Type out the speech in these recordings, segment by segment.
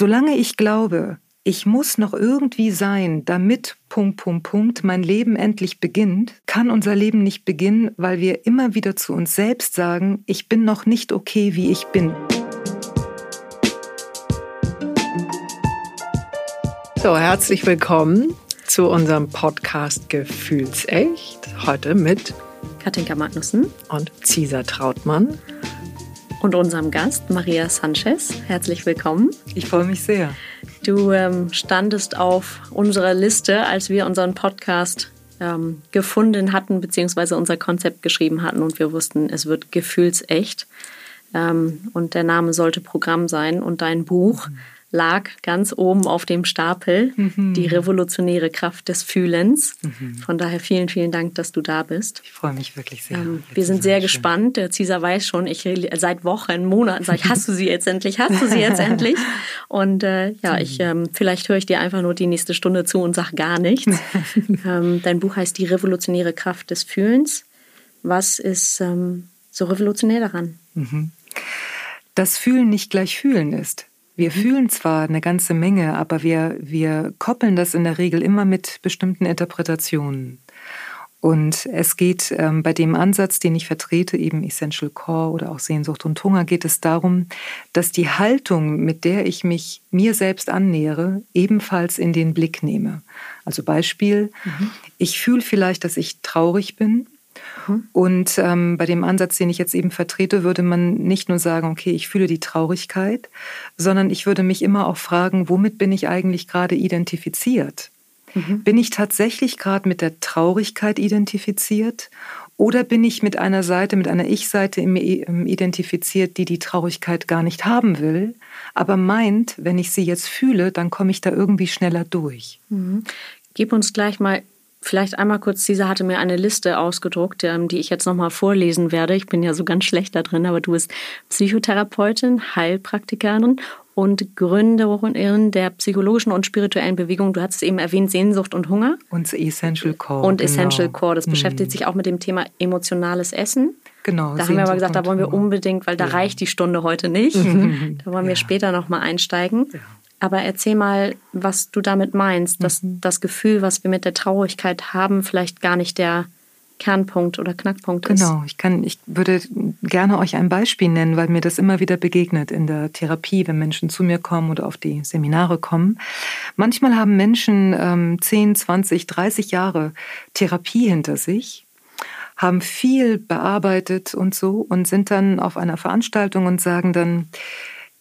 Solange ich glaube, ich muss noch irgendwie sein, damit Punkt, Punkt, Punkt mein Leben endlich beginnt, kann unser Leben nicht beginnen, weil wir immer wieder zu uns selbst sagen, ich bin noch nicht okay, wie ich bin. So, herzlich willkommen zu unserem Podcast Gefühlsecht. Heute mit Katinka Magnussen und Cesar Trautmann und unserem Gast Maria Sanchez. Herzlich willkommen. Ich freue mich sehr. Du ähm, standest auf unserer Liste, als wir unseren Podcast ähm, gefunden hatten, beziehungsweise unser Konzept geschrieben hatten und wir wussten, es wird gefühlsecht. Ähm, und der Name sollte Programm sein und dein Buch. Mhm lag ganz oben auf dem Stapel, mhm. die revolutionäre Kraft des Fühlens. Mhm. Von daher vielen, vielen Dank, dass du da bist. Ich freue mich wirklich sehr. Ähm, wir sind sehr schön. gespannt. Der Cesar weiß schon, ich seit Wochen, Monaten sage ich, hast du sie jetzt endlich, hast du sie jetzt endlich? Und äh, ja, ich, ähm, vielleicht höre ich dir einfach nur die nächste Stunde zu und sage gar nichts. ähm, dein Buch heißt Die revolutionäre Kraft des Fühlens. Was ist ähm, so revolutionär daran? Mhm. Das Fühlen nicht gleich Fühlen ist. Wir mhm. fühlen zwar eine ganze Menge, aber wir, wir koppeln das in der Regel immer mit bestimmten Interpretationen. Und es geht ähm, bei dem Ansatz, den ich vertrete, eben Essential Core oder auch Sehnsucht und Hunger, geht es darum, dass die Haltung, mit der ich mich mir selbst annähere, ebenfalls in den Blick nehme. Also Beispiel, mhm. ich fühle vielleicht, dass ich traurig bin Mhm. Und ähm, bei dem Ansatz, den ich jetzt eben vertrete, würde man nicht nur sagen, okay, ich fühle die Traurigkeit, sondern ich würde mich immer auch fragen, womit bin ich eigentlich gerade identifiziert? Mhm. Bin ich tatsächlich gerade mit der Traurigkeit identifiziert oder bin ich mit einer Seite, mit einer Ich-Seite identifiziert, die die Traurigkeit gar nicht haben will, aber meint, wenn ich sie jetzt fühle, dann komme ich da irgendwie schneller durch. Mhm. Gib uns gleich mal Vielleicht einmal kurz, Cesar hatte mir eine Liste ausgedruckt, ähm, die ich jetzt nochmal vorlesen werde. Ich bin ja so ganz schlecht da drin, aber du bist Psychotherapeutin, Heilpraktikerin und Gründerin der psychologischen und spirituellen Bewegung. Du hast es eben erwähnt, Sehnsucht und Hunger. Und Essential Core. Und genau. Essential Core, das beschäftigt hm. sich auch mit dem Thema emotionales Essen. Genau. Da haben wir aber gesagt, da wollen wir unbedingt, weil da ja. reicht die Stunde heute nicht. da wollen wir ja. später nochmal einsteigen. Ja. Aber erzähl mal, was du damit meinst, dass mhm. das Gefühl, was wir mit der Traurigkeit haben, vielleicht gar nicht der Kernpunkt oder Knackpunkt ist. Genau, ich kann, ich würde gerne euch ein Beispiel nennen, weil mir das immer wieder begegnet in der Therapie, wenn Menschen zu mir kommen oder auf die Seminare kommen. Manchmal haben Menschen ähm, 10, 20, 30 Jahre Therapie hinter sich haben viel bearbeitet und so und sind dann auf einer Veranstaltung und sagen dann,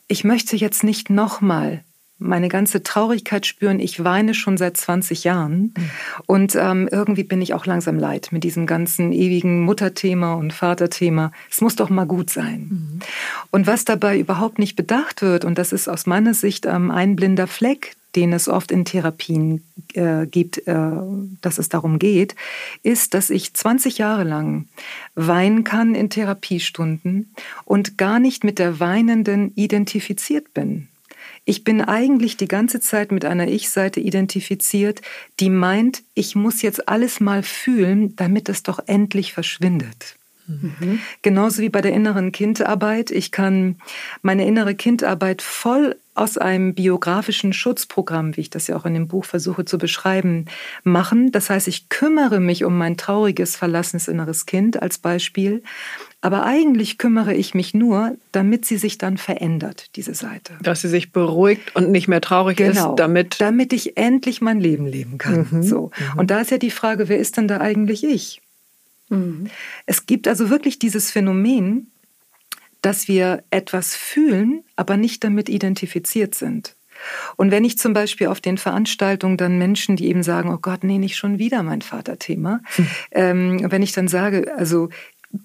ich möchte jetzt nicht nochmal meine ganze Traurigkeit spüren. Ich weine schon seit 20 Jahren mhm. und ähm, irgendwie bin ich auch langsam leid mit diesem ganzen ewigen Mutterthema und Vaterthema. Es muss doch mal gut sein. Mhm. Und was dabei überhaupt nicht bedacht wird, und das ist aus meiner Sicht ähm, ein blinder Fleck, den es oft in Therapien äh, gibt, äh, dass es darum geht, ist, dass ich 20 Jahre lang weinen kann in Therapiestunden und gar nicht mit der Weinenden identifiziert bin. Ich bin eigentlich die ganze Zeit mit einer Ich-Seite identifiziert, die meint, ich muss jetzt alles mal fühlen, damit es doch endlich verschwindet. Mhm. Genauso wie bei der inneren Kindarbeit. Ich kann meine innere Kindarbeit voll aus einem biografischen Schutzprogramm, wie ich das ja auch in dem Buch versuche zu beschreiben, machen. Das heißt, ich kümmere mich um mein trauriges, verlassenes inneres Kind als Beispiel. Aber eigentlich kümmere ich mich nur, damit sie sich dann verändert, diese Seite. Dass sie sich beruhigt und nicht mehr traurig genau, ist, damit. Damit ich endlich mein Leben leben kann. Mhm, so. Mhm. Und da ist ja die Frage, wer ist denn da eigentlich ich? Mhm. Es gibt also wirklich dieses Phänomen, dass wir etwas fühlen, aber nicht damit identifiziert sind. Und wenn ich zum Beispiel auf den Veranstaltungen dann Menschen, die eben sagen, oh Gott, nee, nicht schon wieder mein Vaterthema, hm. ähm, wenn ich dann sage, also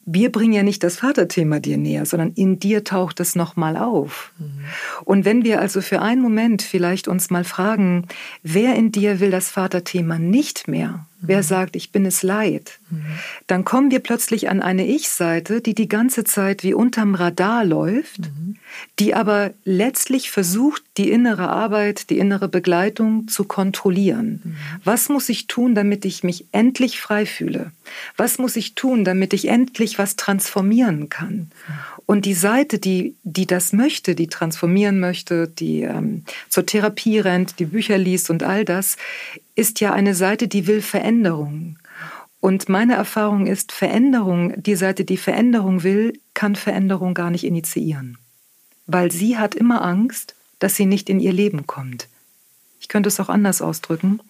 wir bringen ja nicht das Vaterthema dir näher, sondern in dir taucht es nochmal auf. Mhm. Und wenn wir also für einen Moment vielleicht uns mal fragen, wer in dir will das Vaterthema nicht mehr? Wer mhm. sagt, ich bin es leid? Mhm. Dann kommen wir plötzlich an eine Ich-Seite, die die ganze Zeit wie unterm Radar läuft, mhm. die aber letztlich versucht, die innere Arbeit, die innere Begleitung zu kontrollieren. Mhm. Was muss ich tun, damit ich mich endlich frei fühle? Was muss ich tun, damit ich endlich was transformieren kann? Und die Seite, die, die das möchte, die transformieren möchte, die ähm, zur Therapie rennt, die Bücher liest und all das, ist ja eine Seite, die will Veränderung. Und meine Erfahrung ist, Veränderung, die Seite, die Veränderung will, kann Veränderung gar nicht initiieren. Weil sie hat immer Angst, dass sie nicht in ihr Leben kommt. Ich könnte es auch anders ausdrücken.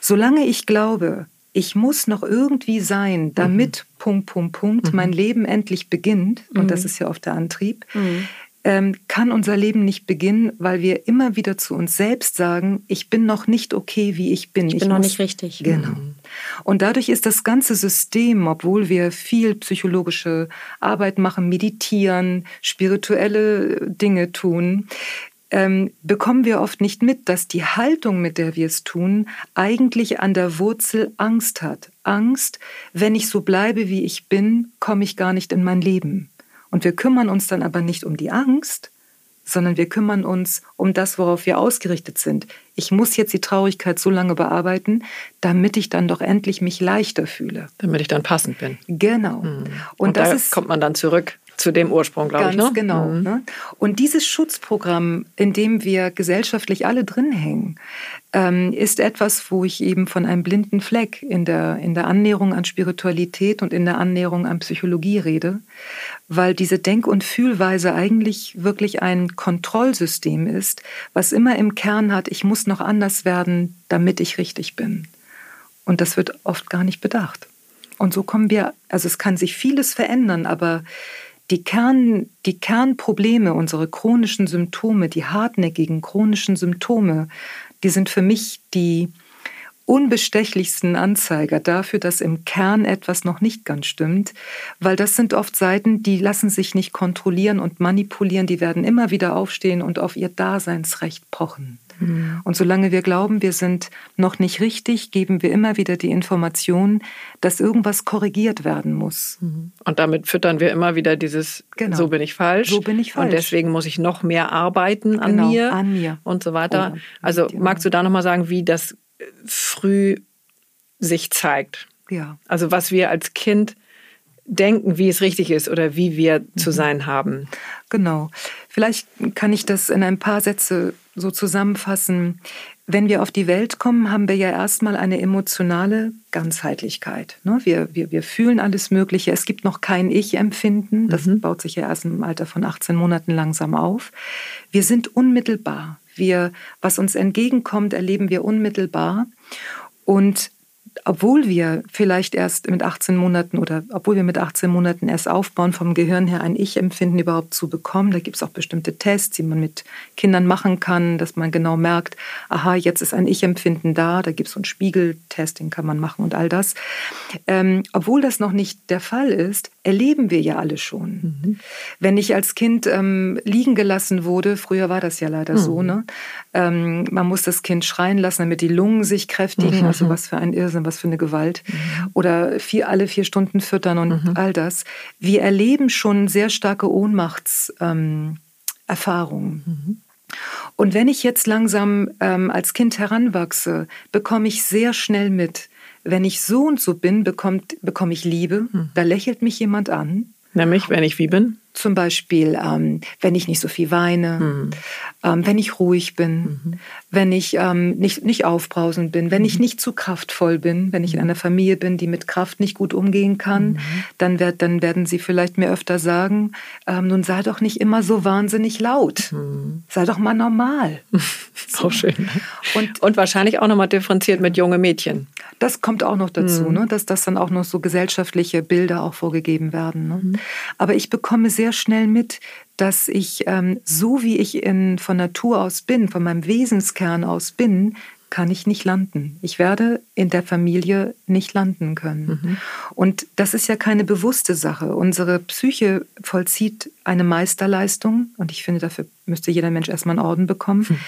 Solange ich glaube, ich muss noch irgendwie sein, damit mhm. Punkt, Punkt, Punkt, mhm. mein Leben endlich beginnt, und das mhm. ist ja oft der Antrieb, mhm. ähm, kann unser Leben nicht beginnen, weil wir immer wieder zu uns selbst sagen, ich bin noch nicht okay, wie ich bin. Ich bin ich noch muss, nicht richtig. Genau. Mhm. Und dadurch ist das ganze System, obwohl wir viel psychologische Arbeit machen, meditieren, spirituelle Dinge tun, ähm, bekommen wir oft nicht mit, dass die Haltung, mit der wir es tun, eigentlich an der Wurzel Angst hat. Angst, wenn ich so bleibe, wie ich bin, komme ich gar nicht in mein Leben. Und wir kümmern uns dann aber nicht um die Angst, sondern wir kümmern uns um das, worauf wir ausgerichtet sind. Ich muss jetzt die Traurigkeit so lange bearbeiten, damit ich dann doch endlich mich leichter fühle. Damit ich dann passend bin. Genau. Mhm. Und, Und da ist, kommt man dann zurück zu dem Ursprung, glaube ich. Ganz ne? genau. Mhm. Ne? Und dieses Schutzprogramm, in dem wir gesellschaftlich alle drin hängen, ähm, ist etwas, wo ich eben von einem blinden Fleck in der, in der Annäherung an Spiritualität und in der Annäherung an Psychologie rede, weil diese Denk- und Fühlweise eigentlich wirklich ein Kontrollsystem ist, was immer im Kern hat, ich muss noch anders werden, damit ich richtig bin. Und das wird oft gar nicht bedacht. Und so kommen wir, also es kann sich vieles verändern, aber die, Kern, die Kernprobleme, unsere chronischen Symptome, die hartnäckigen chronischen Symptome, die sind für mich die unbestechlichsten Anzeiger dafür, dass im Kern etwas noch nicht ganz stimmt, weil das sind oft Seiten, die lassen sich nicht kontrollieren und manipulieren, die werden immer wieder aufstehen und auf ihr Daseinsrecht pochen. Mhm. Und solange wir glauben, wir sind noch nicht richtig, geben wir immer wieder die Information, dass irgendwas korrigiert werden muss. Mhm. Und damit füttern wir immer wieder dieses, genau. so bin ich falsch. So bin ich falsch. Und deswegen muss ich noch mehr arbeiten an genau, mir. An mir. Und so weiter. Oh, also magst du da nochmal sagen, wie das früh sich zeigt? Ja. Also was wir als Kind denken, wie es richtig ist oder wie wir mhm. zu sein haben. Genau. Vielleicht kann ich das in ein paar Sätze so zusammenfassen. Wenn wir auf die Welt kommen, haben wir ja erstmal eine emotionale Ganzheitlichkeit. Ne? Wir, wir, wir fühlen alles Mögliche. Es gibt noch kein Ich-Empfinden. Das mhm. baut sich ja erst im Alter von 18 Monaten langsam auf. Wir sind unmittelbar. Wir, was uns entgegenkommt, erleben wir unmittelbar. Und obwohl wir vielleicht erst mit 18 Monaten oder obwohl wir mit 18 Monaten erst aufbauen, vom Gehirn her ein Ich-Empfinden überhaupt zu bekommen, da gibt es auch bestimmte Tests, die man mit Kindern machen kann, dass man genau merkt, aha, jetzt ist ein Ich-Empfinden da, da gibt es so einen Spiegeltest, den kann man machen und all das. Ähm, obwohl das noch nicht der Fall ist, erleben wir ja alle schon. Mhm. Wenn ich als Kind ähm, liegen gelassen wurde, früher war das ja leider mhm. so, ne? Ähm, man muss das Kind schreien lassen, damit die Lungen sich kräftigen, mhm. also was für ein Irrsinn, was für eine Gewalt. Mhm. Oder vier, alle vier Stunden füttern und mhm. all das. Wir erleben schon sehr starke Ohnmachtserfahrungen. Ähm, und wenn ich jetzt langsam ähm, als Kind heranwachse, bekomme ich sehr schnell mit, wenn ich so und so bin, bekommt, bekomme ich Liebe. Hm. Da lächelt mich jemand an. Nämlich, wenn ich wie bin? Zum Beispiel, ähm, wenn ich nicht so viel weine, mhm. ähm, wenn ich ruhig bin, mhm. wenn ich ähm, nicht, nicht aufbrausend bin, wenn mhm. ich nicht zu kraftvoll bin, wenn ich in einer Familie bin, die mit Kraft nicht gut umgehen kann, mhm. dann, werd, dann werden sie vielleicht mir öfter sagen, ähm, nun sei doch nicht immer so wahnsinnig laut, mhm. sei doch mal normal. so schön. Und, und wahrscheinlich auch nochmal differenziert mit junge Mädchen. Das kommt auch noch dazu, mhm. ne? dass das dann auch noch so gesellschaftliche Bilder auch vorgegeben werden. Ne? Aber ich bekomme sehr sehr schnell mit, dass ich, ähm, so wie ich in, von Natur aus bin, von meinem Wesenskern aus bin, kann ich nicht landen. Ich werde in der Familie nicht landen können. Mhm. Und das ist ja keine bewusste Sache. Unsere Psyche vollzieht eine Meisterleistung und ich finde, dafür müsste jeder Mensch erstmal einen Orden bekommen. Mhm.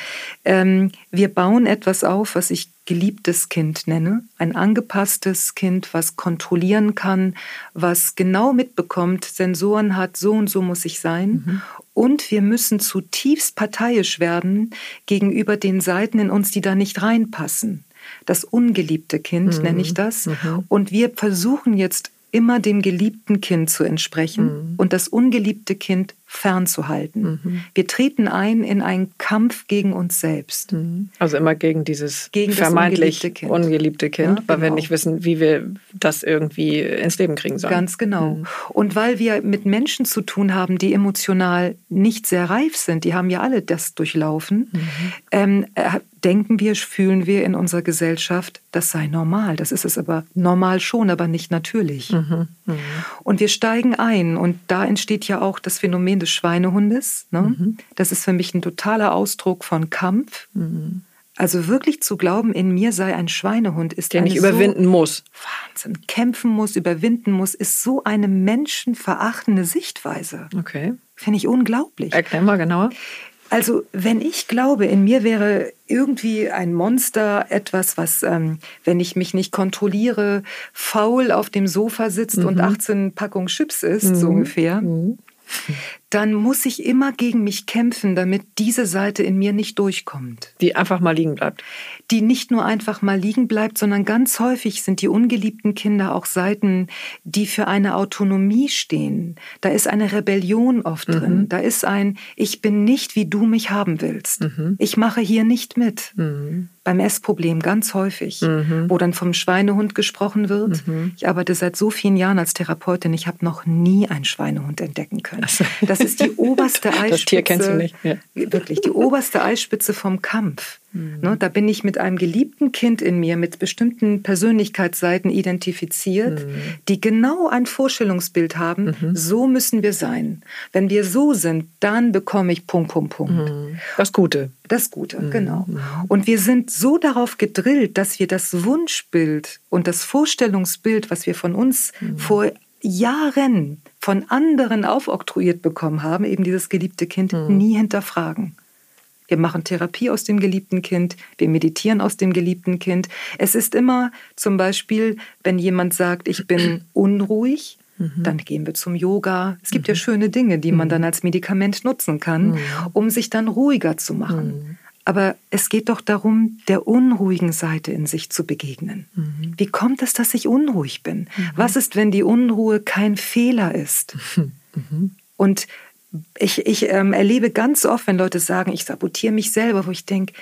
Ähm, wir bauen etwas auf, was ich geliebtes Kind nenne. Ein angepasstes Kind, was kontrollieren kann, was genau mitbekommt, Sensoren hat, so und so muss ich sein. Mhm. Und wir müssen zutiefst parteiisch werden gegenüber den Seiten in uns, die da nicht reinpassen. Das ungeliebte Kind mhm. nenne ich das. Mhm. Und wir versuchen jetzt immer dem geliebten Kind zu entsprechen mhm. und das ungeliebte Kind fernzuhalten. Mhm. Wir treten ein in einen Kampf gegen uns selbst. Mhm. Also immer gegen dieses gegen vermeintlich ungeliebte Kind, ungeliebte kind ja, weil genau. wir nicht wissen, wie wir das irgendwie ins Leben kriegen sollen. Ganz genau. Mhm. Und weil wir mit Menschen zu tun haben, die emotional nicht sehr reif sind, die haben ja alle das durchlaufen, mhm. ähm, äh, denken wir, fühlen wir in unserer Gesellschaft, das sei normal. Das ist es aber normal schon, aber nicht natürlich. Mhm. Mhm. Und wir steigen ein und da entsteht ja auch das Phänomen des Schweinehundes. Ne? Mhm. Das ist für mich ein totaler Ausdruck von Kampf. Mhm. Also wirklich zu glauben, in mir sei ein Schweinehund, ist der nicht überwinden so muss. Wahnsinn, kämpfen muss, überwinden muss, ist so eine menschenverachtende Sichtweise. Okay. Finde ich unglaublich. Erklär mal genauer. Also wenn ich glaube, in mir wäre irgendwie ein Monster, etwas, was, ähm, wenn ich mich nicht kontrolliere, faul auf dem Sofa sitzt mhm. und 18 Packungen Chips isst, mhm. so ungefähr, mhm dann muss ich immer gegen mich kämpfen, damit diese Seite in mir nicht durchkommt. Die einfach mal liegen bleibt. Die nicht nur einfach mal liegen bleibt, sondern ganz häufig sind die ungeliebten Kinder auch Seiten, die für eine Autonomie stehen. Da ist eine Rebellion oft drin. Mhm. Da ist ein, ich bin nicht, wie du mich haben willst. Mhm. Ich mache hier nicht mit. Mhm beim Essproblem ganz häufig, mhm. wo dann vom Schweinehund gesprochen wird. Mhm. Ich arbeite seit so vielen Jahren als Therapeutin, ich habe noch nie einen Schweinehund entdecken können. Das ist die oberste Eispitze. Das Tier kennst du nicht. Ja. Wirklich, die oberste Eispitze vom Kampf. Mhm. Ne, da bin ich mit einem geliebten Kind in mir, mit bestimmten Persönlichkeitsseiten identifiziert, mhm. die genau ein Vorstellungsbild haben, mhm. so müssen wir sein. Wenn wir so sind, dann bekomme ich Punkt, Punkt, Punkt. Mhm. Das Gute. Das Gute, mhm. genau. Mhm. Und wir sind so darauf gedrillt, dass wir das Wunschbild und das Vorstellungsbild, was wir von uns vor Jahren von anderen aufoktroyiert bekommen haben, eben dieses geliebte Kind, nie hinterfragen. Wir machen Therapie aus dem geliebten Kind, wir meditieren aus dem geliebten Kind. Es ist immer zum Beispiel, wenn jemand sagt, ich bin unruhig, mhm. dann gehen wir zum Yoga. Es gibt mhm. ja schöne Dinge, die man mhm. dann als Medikament nutzen kann, mhm. um sich dann ruhiger zu machen. Mhm. Aber es geht doch darum, der unruhigen Seite in sich zu begegnen. Mhm. Wie kommt es, dass ich unruhig bin? Was ist, wenn die Unruhe kein Fehler ist? Und ich, ich ähm, erlebe ganz oft, wenn Leute sagen, ich sabotiere mich selber, wo ich denke,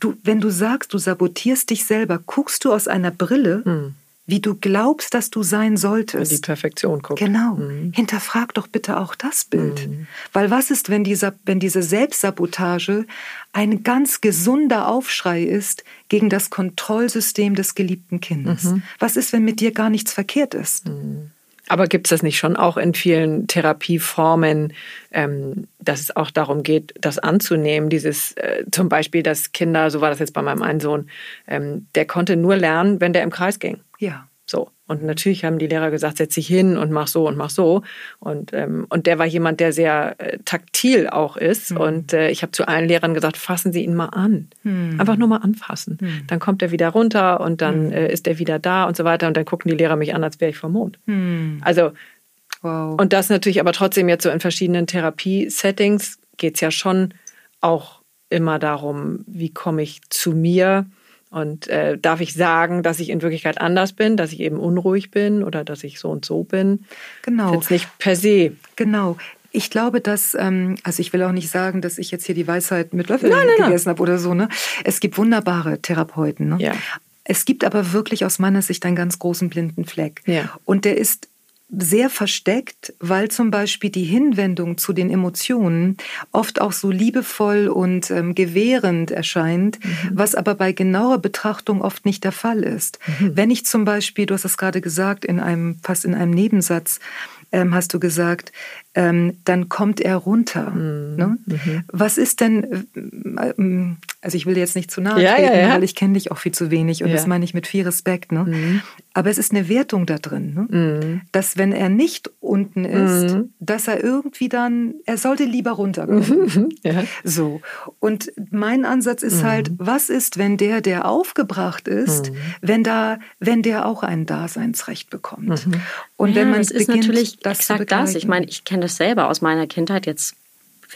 du, wenn du sagst, du sabotierst dich selber, guckst du aus einer Brille, mhm. wie du glaubst, dass du sein solltest. Die Perfektion guckt. Genau. Mhm. Hinterfrag doch bitte auch das Bild. Mhm. Weil was ist, wenn, dieser, wenn diese Selbstsabotage ein ganz gesunder Aufschrei ist gegen das Kontrollsystem des geliebten Kindes? Mhm. Was ist, wenn mit dir gar nichts verkehrt ist? Mhm. Aber gibt es das nicht schon auch in vielen Therapieformen, ähm, dass es auch darum geht, das anzunehmen? Dieses äh, zum Beispiel, dass Kinder, so war das jetzt bei meinem einen Sohn, ähm, der konnte nur lernen, wenn der im Kreis ging. Ja. So. Und natürlich haben die Lehrer gesagt, setz dich hin und mach so und mach so. Und, ähm, und der war jemand, der sehr äh, taktil auch ist. Mhm. Und äh, ich habe zu allen Lehrern gesagt, fassen Sie ihn mal an. Mhm. Einfach nur mal anfassen. Mhm. Dann kommt er wieder runter und dann hm. äh, ist er wieder da und so weiter. Und dann gucken die Lehrer mich an, als wäre ich vom Mond. Hm. Also, wow. und das natürlich aber trotzdem jetzt so in verschiedenen Therapie-Settings geht es ja schon auch immer darum, wie komme ich zu mir und äh, darf ich sagen, dass ich in Wirklichkeit anders bin, dass ich eben unruhig bin oder dass ich so und so bin? Genau. Jetzt nicht per se. Genau. Ich glaube, dass, ähm, also ich will auch nicht sagen, dass ich jetzt hier die Weisheit mit Löffeln nein, nein, gegessen habe oder so. Ne? Es gibt wunderbare Therapeuten. Ne? Ja. Es gibt aber wirklich aus meiner Sicht einen ganz großen blinden Fleck. Ja. Und der ist sehr versteckt, weil zum Beispiel die Hinwendung zu den Emotionen oft auch so liebevoll und ähm, gewährend erscheint, mhm. was aber bei genauer Betrachtung oft nicht der Fall ist. Mhm. Wenn ich zum Beispiel, du hast es gerade gesagt, in einem, fast in einem Nebensatz, ähm, hast du gesagt, ähm, dann kommt er runter. Mhm. Ne? Mhm. Was ist denn, äh, ähm, also ich will jetzt nicht zu nahe ja, treten, ja, ja. weil ich kenne dich auch viel zu wenig und das meine ich mit viel Respekt. Ne? Mhm. Aber es ist eine Wertung da drin, ne? Mhm. dass wenn er nicht unten ist, mhm. dass er irgendwie dann, er sollte lieber runterkommen. So. Und mein Ansatz ist halt, was ist, wenn der, der aufgebracht ist, wenn da, wenn der auch ein Daseinsrecht bekommt? Und wenn man es ist natürlich das exakt das. Ich meine, ich kenne das selber aus meiner Kindheit jetzt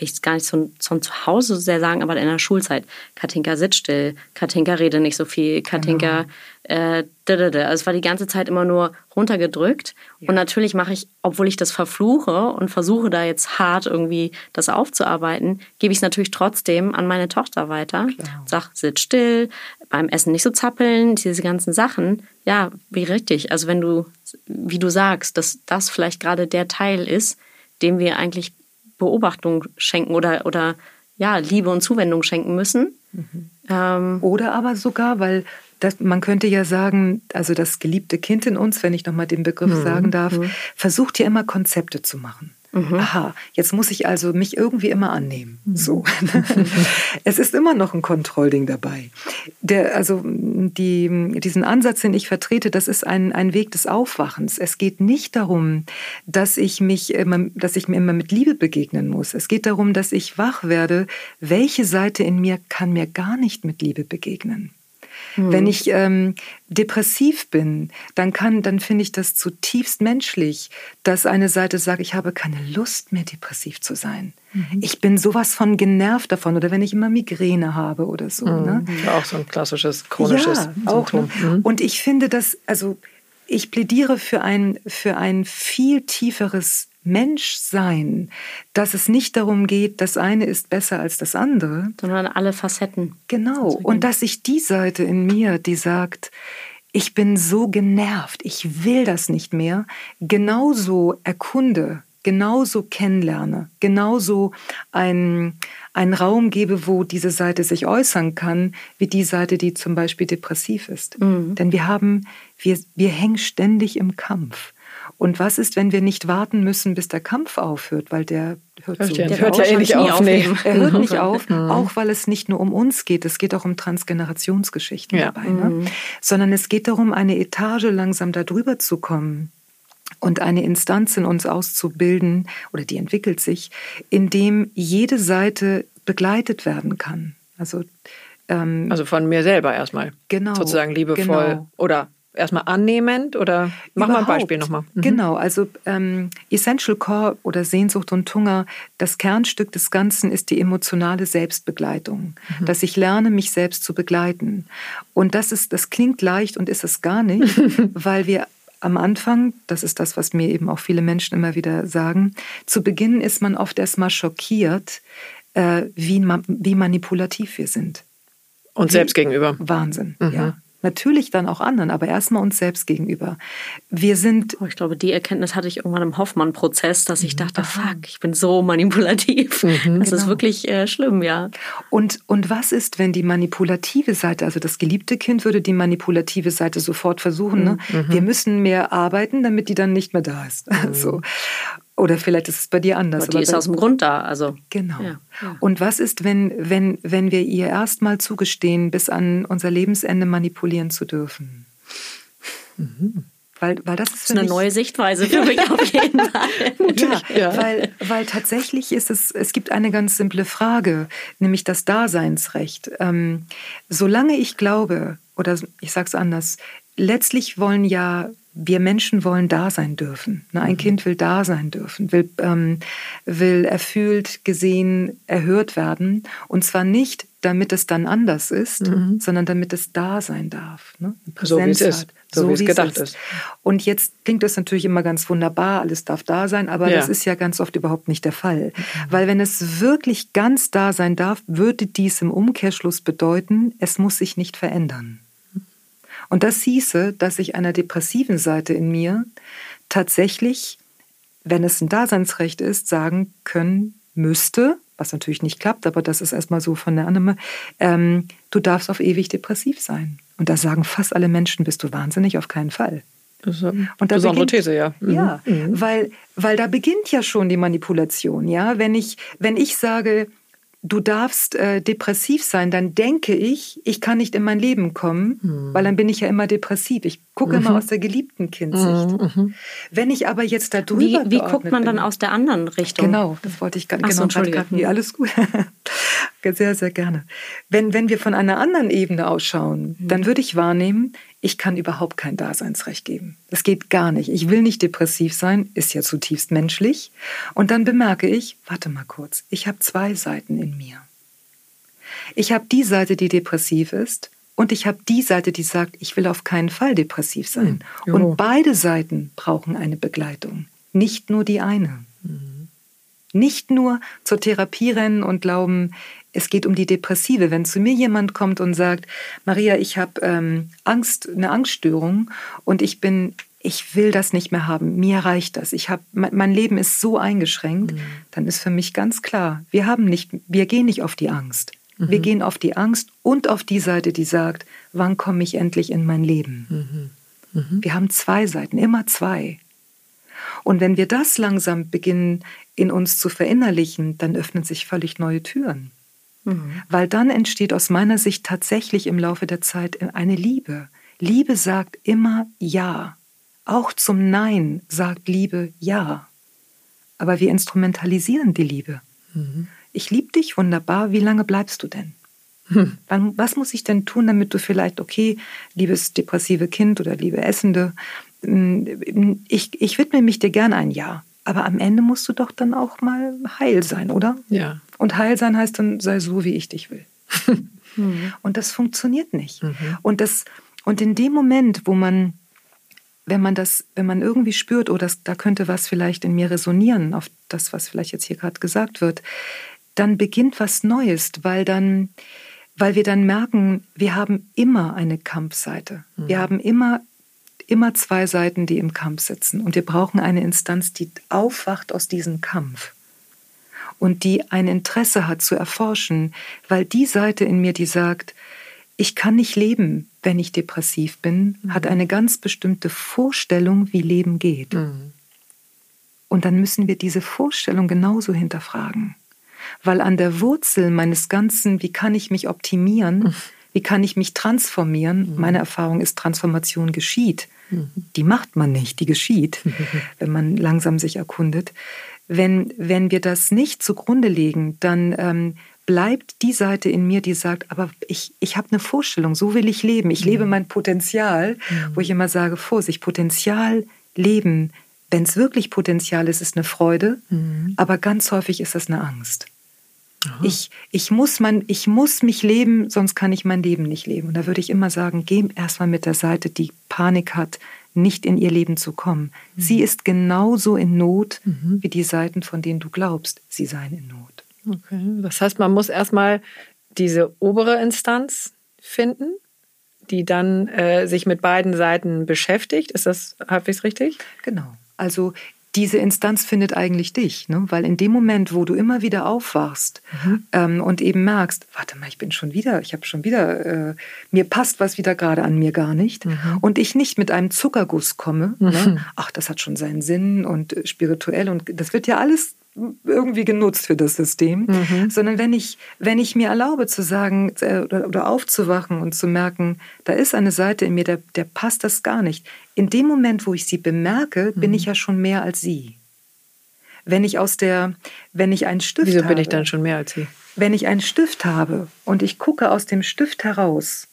will ich gar nicht von, von zu Hause sehr sagen, aber in der Schulzeit. Katinka, sitzt still. Katinka, rede nicht so viel. Katinka, genau. äh, also es war die ganze Zeit immer nur runtergedrückt. Ja. Und natürlich mache ich, obwohl ich das verfluche und versuche da jetzt hart irgendwie das aufzuarbeiten, gebe ich es natürlich trotzdem an meine Tochter weiter. Klar. Sag, sitz still, beim Essen nicht so zappeln, diese ganzen Sachen. Ja, wie richtig. Also wenn du, wie du sagst, dass das vielleicht gerade der Teil ist, dem wir eigentlich Beobachtung schenken oder, oder ja, Liebe und Zuwendung schenken müssen. Mhm. Ähm, oder aber sogar, weil das, man könnte ja sagen, also das geliebte Kind in uns, wenn ich nochmal den Begriff mhm. sagen darf, mhm. versucht ja immer Konzepte zu machen. Mhm. Aha, jetzt muss ich also mich irgendwie immer annehmen. Mhm. So. es ist immer noch ein Kontrollding dabei. Der, also die, diesen Ansatz, den ich vertrete, das ist ein, ein Weg des Aufwachens. Es geht nicht darum, dass ich mich immer, dass ich mir immer mit Liebe begegnen muss. Es geht darum, dass ich wach werde. Welche Seite in mir kann mir gar nicht mit Liebe begegnen? Mhm. Wenn ich ähm, depressiv bin, dann kann, dann finde ich das zutiefst menschlich, dass eine Seite sagt, ich habe keine Lust mehr depressiv zu sein. Mhm. Ich bin sowas von genervt davon oder wenn ich immer Migräne habe oder so. Mhm. Ne? Auch so ein klassisches chronisches ja, auch, Symptom. Ne? Mhm. Und ich finde das, also ich plädiere für ein, für ein viel tieferes Menschsein, dass es nicht darum geht, das eine ist besser als das andere, sondern alle Facetten. Genau. Und dass ich die Seite in mir, die sagt, ich bin so genervt, ich will das nicht mehr, genauso erkunde, genauso kennenlerne, genauso einen, einen Raum gebe, wo diese Seite sich äußern kann, wie die Seite, die zum Beispiel depressiv ist. Mhm. Denn wir haben, wir, wir hängen ständig im Kampf. Und was ist, wenn wir nicht warten müssen, bis der Kampf aufhört, weil der hört, so, der der hört ja eh nicht auf. Nee. Er hört nicht auf, mhm. auch weil es nicht nur um uns geht, es geht auch um Transgenerationsgeschichten ja. dabei. Ne? Mhm. Sondern es geht darum, eine Etage langsam darüber zu kommen und eine Instanz in uns auszubilden, oder die entwickelt sich, in dem jede Seite begleitet werden kann. Also ähm, also von mir selber erstmal. Genau. Sozusagen liebevoll genau. oder erstmal annehmend oder mach mal ein Beispiel nochmal. Mhm. Genau, also ähm, Essential Core oder Sehnsucht und Hunger, das Kernstück des Ganzen ist die emotionale Selbstbegleitung, mhm. dass ich lerne, mich selbst zu begleiten. Und das ist, das klingt leicht und ist es gar nicht, weil wir am Anfang, das ist das, was mir eben auch viele Menschen immer wieder sagen, zu Beginn ist man oft erstmal schockiert, äh, wie, wie manipulativ wir sind. Und selbst gegenüber. Wahnsinn, mhm. ja. Natürlich dann auch anderen, aber erstmal uns selbst gegenüber. Wir sind. Oh, ich glaube, die Erkenntnis hatte ich irgendwann im Hoffmann-Prozess, dass ich mhm. dachte, fuck, ich bin so manipulativ. Mhm, das genau. ist wirklich äh, schlimm, ja. Und, und was ist, wenn die manipulative Seite, also das geliebte Kind würde die manipulative Seite sofort versuchen, ne? Mhm. Wir müssen mehr arbeiten, damit die dann nicht mehr da ist. Mhm. So. Oder vielleicht ist es bei dir anders. Aber die ist aus dem Grund da, also. Genau. Ja, ja. Und was ist, wenn, wenn, wenn wir ihr erstmal zugestehen, bis an unser Lebensende manipulieren zu dürfen? Mhm. Weil, weil das ist, das ist eine mich, neue Sichtweise für mich auf jeden Fall. ja, ja, Weil, weil tatsächlich ist es, es gibt eine ganz simple Frage, nämlich das Daseinsrecht. Ähm, solange ich glaube, oder ich sage es anders, letztlich wollen ja wir Menschen wollen da sein dürfen. Ne, ein mhm. Kind will da sein dürfen, will, ähm, will erfüllt, gesehen, erhört werden. Und zwar nicht, damit es dann anders ist, mhm. sondern damit es da sein darf. Ne? So wie es ist. So, so wie es gedacht ist. ist. Und jetzt klingt das natürlich immer ganz wunderbar, alles darf da sein, aber ja. das ist ja ganz oft überhaupt nicht der Fall. Mhm. Weil wenn es wirklich ganz da sein darf, würde dies im Umkehrschluss bedeuten, es muss sich nicht verändern. Und das hieße, dass ich einer depressiven Seite in mir tatsächlich, wenn es ein Daseinsrecht ist, sagen können müsste, was natürlich nicht klappt, aber das ist erstmal so von der Annahme, ähm, du darfst auf ewig depressiv sein. Und da sagen fast alle Menschen, bist du wahnsinnig, auf keinen Fall. Das ist eine und besondere beginnt, These, ja. Mhm. Ja, mhm. Weil, weil da beginnt ja schon die Manipulation, ja. Wenn ich, wenn ich sage, du darfst äh, depressiv sein, dann denke ich, ich kann nicht in mein Leben kommen, mhm. weil dann bin ich ja immer depressiv. Ich gucke mhm. immer aus der geliebten Kindsicht. Mhm. mhm. Wenn ich aber jetzt da drüber Wie, wie guckt man bin, dann aus der anderen Richtung? Genau, das wollte ich gar nicht. Genau, so, gerade. alles gut. Sehr, sehr gerne. Wenn, wenn wir von einer anderen Ebene ausschauen, mhm. dann würde ich wahrnehmen, ich kann überhaupt kein Daseinsrecht geben. Das geht gar nicht. Ich will nicht depressiv sein, ist ja zutiefst menschlich. Und dann bemerke ich, warte mal kurz, ich habe zwei Seiten in mir. Ich habe die Seite, die depressiv ist, und ich habe die Seite, die sagt, ich will auf keinen Fall depressiv sein. Mhm. Und beide Seiten brauchen eine Begleitung, nicht nur die eine. Mhm. Nicht nur zur Therapie rennen und glauben, es geht um die Depressive. Wenn zu mir jemand kommt und sagt, Maria, ich habe ähm, Angst, eine Angststörung und ich bin, ich will das nicht mehr haben. Mir reicht das. Ich habe, mein Leben ist so eingeschränkt. Mhm. Dann ist für mich ganz klar, wir haben nicht, wir gehen nicht auf die Angst. Mhm. Wir gehen auf die Angst und auf die Seite, die sagt, wann komme ich endlich in mein Leben? Mhm. mhm. Wir haben zwei Seiten, immer zwei. Und wenn wir das langsam beginnen in uns zu verinnerlichen, dann öffnen sich völlig neue Türen. Mhm. Weil dann entsteht aus meiner Sicht tatsächlich im Laufe der Zeit eine Liebe. Liebe sagt immer Ja. Auch zum Nein sagt Liebe Ja. Aber wir instrumentalisieren die Liebe. Mhm ich liebe dich, wunderbar, wie lange bleibst du denn? Hm. Was muss ich denn tun, damit du vielleicht, okay, liebes depressive Kind oder liebe Essende, hm, ich, ich widme mich dir gern ein Jahr. Aber am Ende musst du doch dann auch mal heil sein, oder? Ja. Und heil sein heißt dann, sei so, wie ich dich will. mhm. Und das funktioniert nicht. Mhm. Und, das, und in dem Moment, wo man wenn man das, wenn man irgendwie spürt, oh, das, da könnte was vielleicht in mir resonieren, auf das, was vielleicht jetzt hier gerade gesagt wird, dann beginnt was Neues, weil dann, weil wir dann merken, wir haben immer eine Kampfseite. Mhm. Wir haben immer, immer zwei Seiten, die im Kampf sitzen. Und wir brauchen eine Instanz, die aufwacht aus diesem Kampf und die ein Interesse hat zu erforschen, weil die Seite in mir, die sagt, ich kann nicht leben, wenn ich depressiv bin, mhm. hat eine ganz bestimmte Vorstellung, wie Leben geht. Mhm. Und dann müssen wir diese Vorstellung genauso hinterfragen weil an der Wurzel meines Ganzen, wie kann ich mich optimieren, mhm. Wie kann ich mich transformieren, mhm. meine Erfahrung ist, Transformation geschieht. Mhm. Die macht man nicht, die geschieht, wenn man langsam sich erkundet. Wenn, wenn wir das nicht zugrunde legen, dann ähm, bleibt die Seite in mir, die sagt, aber ich, ich habe eine Vorstellung, so will ich leben. Ich lebe mein Potenzial, wo ich immer sage, Vorsicht, Potenzial leben, wenn es wirklich Potenzial ist, ist eine Freude, mhm. aber ganz häufig ist das eine Angst. Ich, ich, muss mein, ich muss mich leben, sonst kann ich mein Leben nicht leben. Und da würde ich immer sagen, geh erstmal mit der Seite, die Panik hat, nicht in ihr Leben zu kommen. Mhm. Sie ist genauso in Not mhm. wie die Seiten, von denen du glaubst, sie seien in Not. Okay. Das heißt, man muss erstmal diese obere Instanz finden, die dann äh, sich mit beiden Seiten beschäftigt. Ist das halbwegs richtig? Genau. Also diese Instanz findet eigentlich dich, ne? weil in dem Moment, wo du immer wieder aufwachst mhm. ähm, und eben merkst, warte mal, ich bin schon wieder, ich habe schon wieder, äh, mir passt was wieder gerade an mir gar nicht mhm. und ich nicht mit einem Zuckerguss komme, ne? mhm. ne? ach, das hat schon seinen Sinn und äh, spirituell und das wird ja alles irgendwie genutzt für das System, mhm. sondern wenn ich, wenn ich mir erlaube zu sagen äh, oder, aufzuwachen und zu merken, da ist eine Seite in mir, der, der passt das gar nicht. In dem Moment, wo ich sie bemerke, mhm. bin ich ja schon mehr als sie. Wenn ich aus der, wenn ich einen Stift Wieso habe. bin ich dann schon mehr als sie? Wenn ich einen Stift habe und ich gucke aus dem Stift heraus,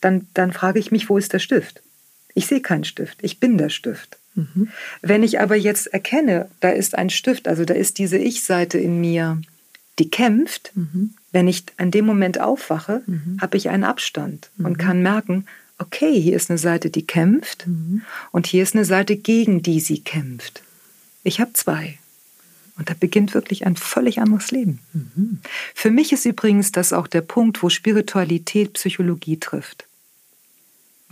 dann, dann frage ich mich, wo ist der Stift? Ich sehe keinen Stift, ich bin der Stift. Mhm. Wenn ich aber jetzt erkenne, da ist ein Stift, also da ist diese Ich-Seite in mir, die kämpft, mhm. wenn ich an dem Moment aufwache, mhm. habe ich einen Abstand und mhm. kann merken, okay, hier ist eine Seite, die kämpft mhm. und hier ist eine Seite, gegen die sie kämpft. Ich habe zwei. Und da beginnt wirklich ein völlig anderes Leben. Mhm. Für mich ist übrigens das auch der Punkt, wo Spiritualität Psychologie trifft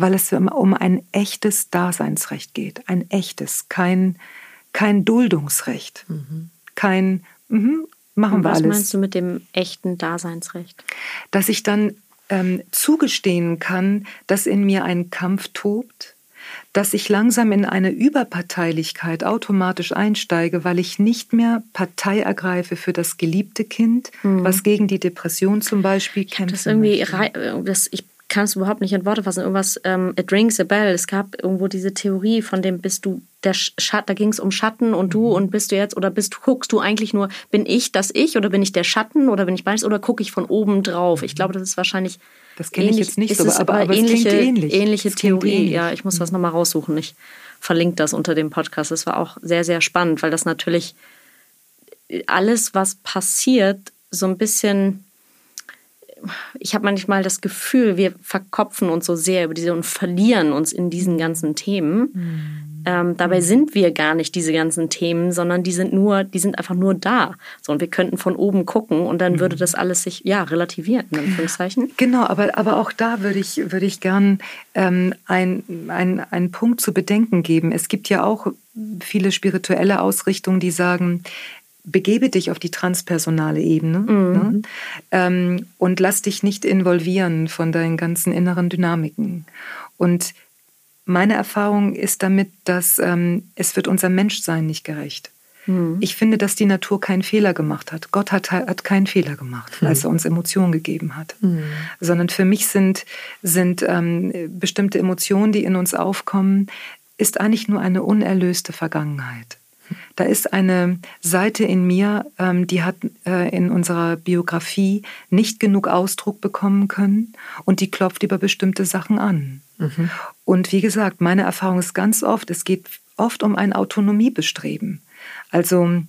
weil es um ein echtes Daseinsrecht geht. Ein echtes, kein, kein Duldungsrecht. Mhm. Kein, mh, machen Und wir alles. Was meinst du mit dem echten Daseinsrecht? Dass ich dann ähm, zugestehen kann, dass in mir ein Kampf tobt, dass ich langsam in eine Überparteilichkeit automatisch einsteige, weil ich nicht mehr Partei ergreife für das geliebte Kind, mhm. was gegen die Depression zum Beispiel kämpft. Das irgendwie, das, ich kann es überhaupt nicht in Worte fassen. Irgendwas, ähm, it rings a bell. Es gab irgendwo diese Theorie von dem, bist du der Schatten, da ging es um Schatten und du mhm. und bist du jetzt oder bist guckst du eigentlich nur, bin ich das ich oder bin ich der Schatten oder bin ich beides oder gucke ich von oben drauf? Ich glaube, das ist wahrscheinlich. Das kenne ich jetzt nicht so, aber, aber, ähnliche, ähnlich. ähnliche Theorie. Ähnlich. Ja, ich muss das nochmal raussuchen. Ich verlinke das unter dem Podcast. Das war auch sehr, sehr spannend, weil das natürlich alles, was passiert, so ein bisschen ich habe manchmal das Gefühl, wir verkopfen uns so sehr über diese und verlieren uns in diesen ganzen Themen. Mhm. Ähm, dabei sind wir gar nicht diese ganzen Themen, sondern die sind nur, die sind einfach nur da. So, und wir könnten von oben gucken und dann mhm. würde das alles sich ja relativieren, in Anführungszeichen. Genau, aber, aber auch da würde ich, würde ich gern ähm, einen ein Punkt zu bedenken geben. Es gibt ja auch viele spirituelle Ausrichtungen, die sagen, begebe dich auf die transpersonale Ebene mhm. ne? ähm, und lass dich nicht involvieren von deinen ganzen inneren Dynamiken. Und meine Erfahrung ist damit, dass ähm, es wird unser Menschsein nicht gerecht. Mhm. Ich finde, dass die Natur keinen Fehler gemacht hat. Gott hat, hat keinen Fehler gemacht, mhm. als er uns Emotionen gegeben hat. Mhm. Sondern für mich sind, sind ähm, bestimmte Emotionen, die in uns aufkommen, ist eigentlich nur eine unerlöste Vergangenheit. Da ist eine Seite in mir, ähm, die hat äh, in unserer Biografie nicht genug Ausdruck bekommen können und die klopft über bestimmte Sachen an. Mhm. Und wie gesagt, meine Erfahrung ist ganz oft, es geht oft um ein Autonomiebestreben. Also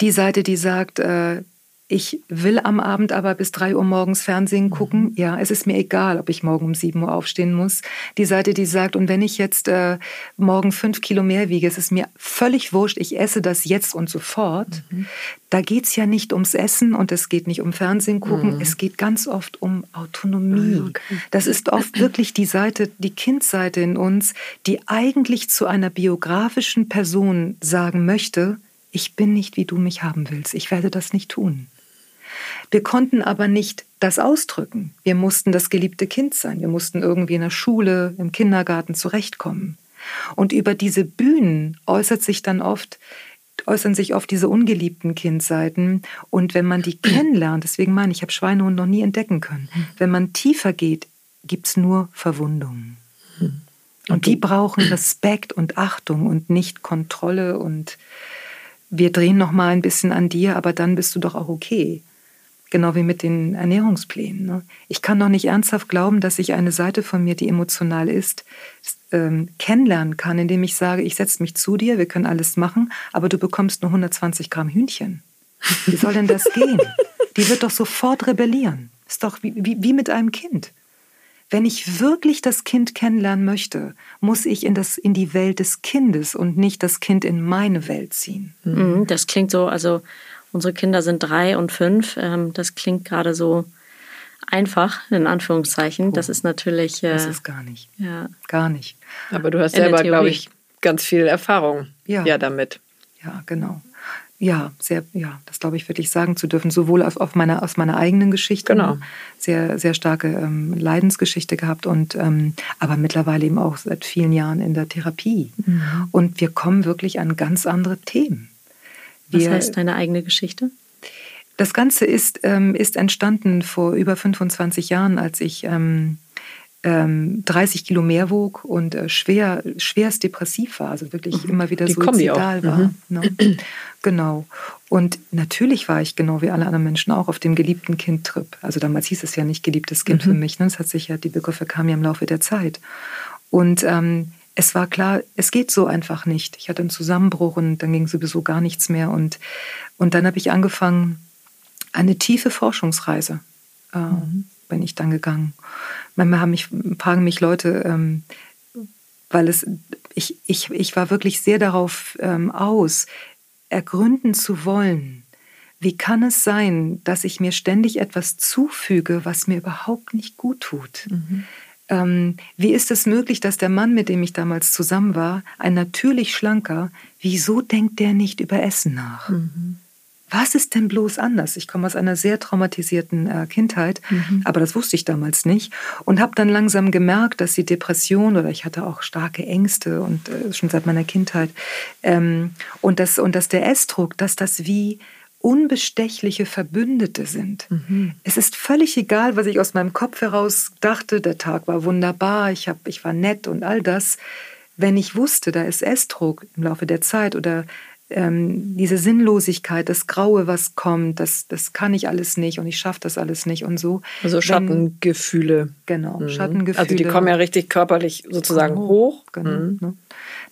die Seite, die sagt, äh, ich will am Abend aber bis drei Uhr morgens Fernsehen mhm. gucken. Ja, es ist mir egal, ob ich morgen um sieben Uhr aufstehen muss. Die Seite, die sagt, und wenn ich jetzt äh, morgen fünf Kilo mehr wiege, es ist mir völlig wurscht, ich esse das jetzt und sofort. Mhm. Da geht's ja nicht ums Essen und es geht nicht um Fernsehen gucken. Mhm. Es geht ganz oft um Autonomie. Ah, okay. Das ist oft wirklich die Seite, die Kindseite in uns, die eigentlich zu einer biografischen Person sagen möchte, ich bin nicht, wie du mich haben willst. Ich werde das nicht tun. Wir konnten aber nicht das ausdrücken. Wir mussten das geliebte Kind sein. Wir mussten irgendwie in der Schule, im Kindergarten zurechtkommen. Und über diese Bühnen äußert sich dann oft, äußern sich oft diese ungeliebten Kindseiten. Und wenn man die kennenlernt, deswegen meine ich, ich habe Schweinehund noch nie entdecken können. Wenn man tiefer geht, gibt es nur Verwundungen. Und die brauchen Respekt und Achtung und nicht Kontrolle und wir drehen noch mal ein bisschen an dir, aber dann bist du doch auch okay. Genau wie mit den Ernährungsplänen. Ne? Ich kann doch nicht ernsthaft glauben, dass ich eine Seite von mir, die emotional ist, ähm, kennenlernen kann, indem ich sage, ich setze mich zu dir, wir können alles machen, aber du bekommst nur 120 Gramm Hühnchen. Wie soll denn das gehen? Die wird doch sofort rebellieren. Ist doch wie, wie, wie mit einem Kind. Wenn ich wirklich das Kind kennenlernen möchte, muss ich in, das, in die Welt des Kindes und nicht das Kind in meine Welt ziehen. Mhm, das klingt so, also Unsere Kinder sind drei und fünf. Ähm, das klingt gerade so einfach, in Anführungszeichen. Das ist natürlich. Äh, das ist gar nicht. Ja. Gar nicht. Aber du hast selber, glaube ich, ganz viel Erfahrung ja. ja damit. Ja, genau. Ja, sehr, ja, das glaube ich, würde ich sagen zu dürfen, sowohl auf, auf meiner, aus meiner eigenen Geschichte, genau. sehr, sehr starke ähm, Leidensgeschichte gehabt und ähm, aber mittlerweile eben auch seit vielen Jahren in der Therapie. Mhm. Und wir kommen wirklich an ganz andere Themen. Was wir, heißt deine eigene Geschichte? Das Ganze ist, ähm, ist entstanden vor über 25 Jahren, als ich ähm, ähm, 30 Kilo mehr wog und äh, schwer, schwerst depressiv war, also wirklich mhm. immer wieder Die suizidal war. Mhm. Ne? Genau. Und natürlich war ich genau wie alle anderen Menschen auch auf dem geliebten Kind-Trip. Also damals hieß es ja nicht geliebtes Kind mhm. für mich. Ne? Das hat sich ja, die Begriffe kamen ja im Laufe der Zeit. Und ähm, es war klar, es geht so einfach nicht. Ich hatte einen Zusammenbruch und dann ging sowieso gar nichts mehr. Und, und dann habe ich angefangen, eine tiefe Forschungsreise äh, mhm. bin ich dann gegangen. Manchmal haben mich, fragen mich Leute, ähm, weil es, ich, ich, ich war wirklich sehr darauf ähm, aus, ergründen zu wollen, wie kann es sein, dass ich mir ständig etwas zufüge, was mir überhaupt nicht gut tut? Mhm ähm, wie ist es möglich, dass der Mann, mit dem ich damals zusammen war, ein natürlich schlanker, wieso denkt der nicht über Essen nach? Mhm. Was ist denn bloß anders? Ich komme aus einer sehr traumatisierten äh, Kindheit, mhm. aber das wusste ich damals nicht und habe dann langsam gemerkt, dass die Depression oder ich hatte auch starke Ängste und äh, schon seit meiner Kindheit ähm, und dass und dass der Essdruck, dass das wie unbestechliche Verbündete sind. Mhm. Es ist völlig egal, was ich aus meinem Kopf heraus dachte, der Tag war wunderbar, ich, hab, ich war nett und all das. Wenn ich wusste, da ist Estrog im Laufe der Zeit oder ähm, diese Sinnlosigkeit, das Graue, was kommt, das, das kann ich alles nicht und ich schaffe das alles nicht und so. Also Schattengefühle. genau, mhm. Schattengefühle. Also die kommen ja richtig körperlich sozusagen oh, hoch. Genau. Mhm. Ne?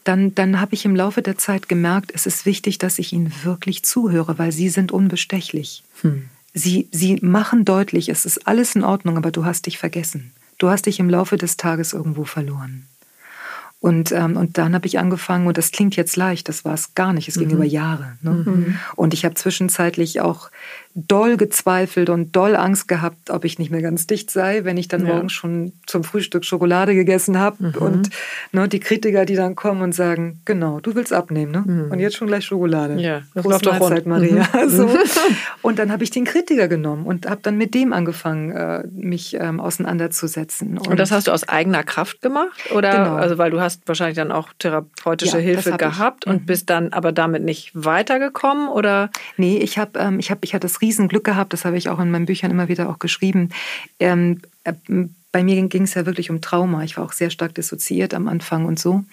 Dann, dann habe ich im Laufe der Zeit gemerkt, es ist wichtig, dass ich ihnen wirklich zuhöre, weil sie sind unbestechlich. Hm. Sie, sie machen deutlich, es ist alles in Ordnung, aber du hast dich vergessen. Du hast dich im Laufe des Tages irgendwo verloren. Und, ähm, und dann habe ich angefangen, und das klingt jetzt leicht, das war es gar nicht, es ging mhm. über Jahre. Ne? Mhm. Und ich habe zwischenzeitlich auch doll gezweifelt und doll Angst gehabt, ob ich nicht mehr ganz dicht sei, wenn ich dann ja. morgens schon zum Frühstück Schokolade gegessen habe. Mhm. Und ne, die Kritiker, die dann kommen und sagen, genau, du willst abnehmen, ne? Mhm. Und jetzt schon gleich Schokolade. Ja, das läuft Mahlzeit, Maria. Mhm. So. Und dann habe ich den Kritiker genommen und habe dann mit dem angefangen, äh, mich ähm, auseinanderzusetzen. Und, und, das hast du aus eigener Kraft gemacht? Oder genau. also weil du hast wahrscheinlich dann auch therapeutische ja, Hilfe gehabt ich. und mhm. bist dann aber damit nicht weitergekommen? Oder? Nee, ich habe ähm, ich hab, ich hatte das Riesenglück gehabt, das habe ich auch in meinen Büchern immer wieder auch geschrieben. Ähm, äh, bei mir ging es ja wirklich um Trauma. Ich war auch sehr stark dissoziiert am Anfang und so.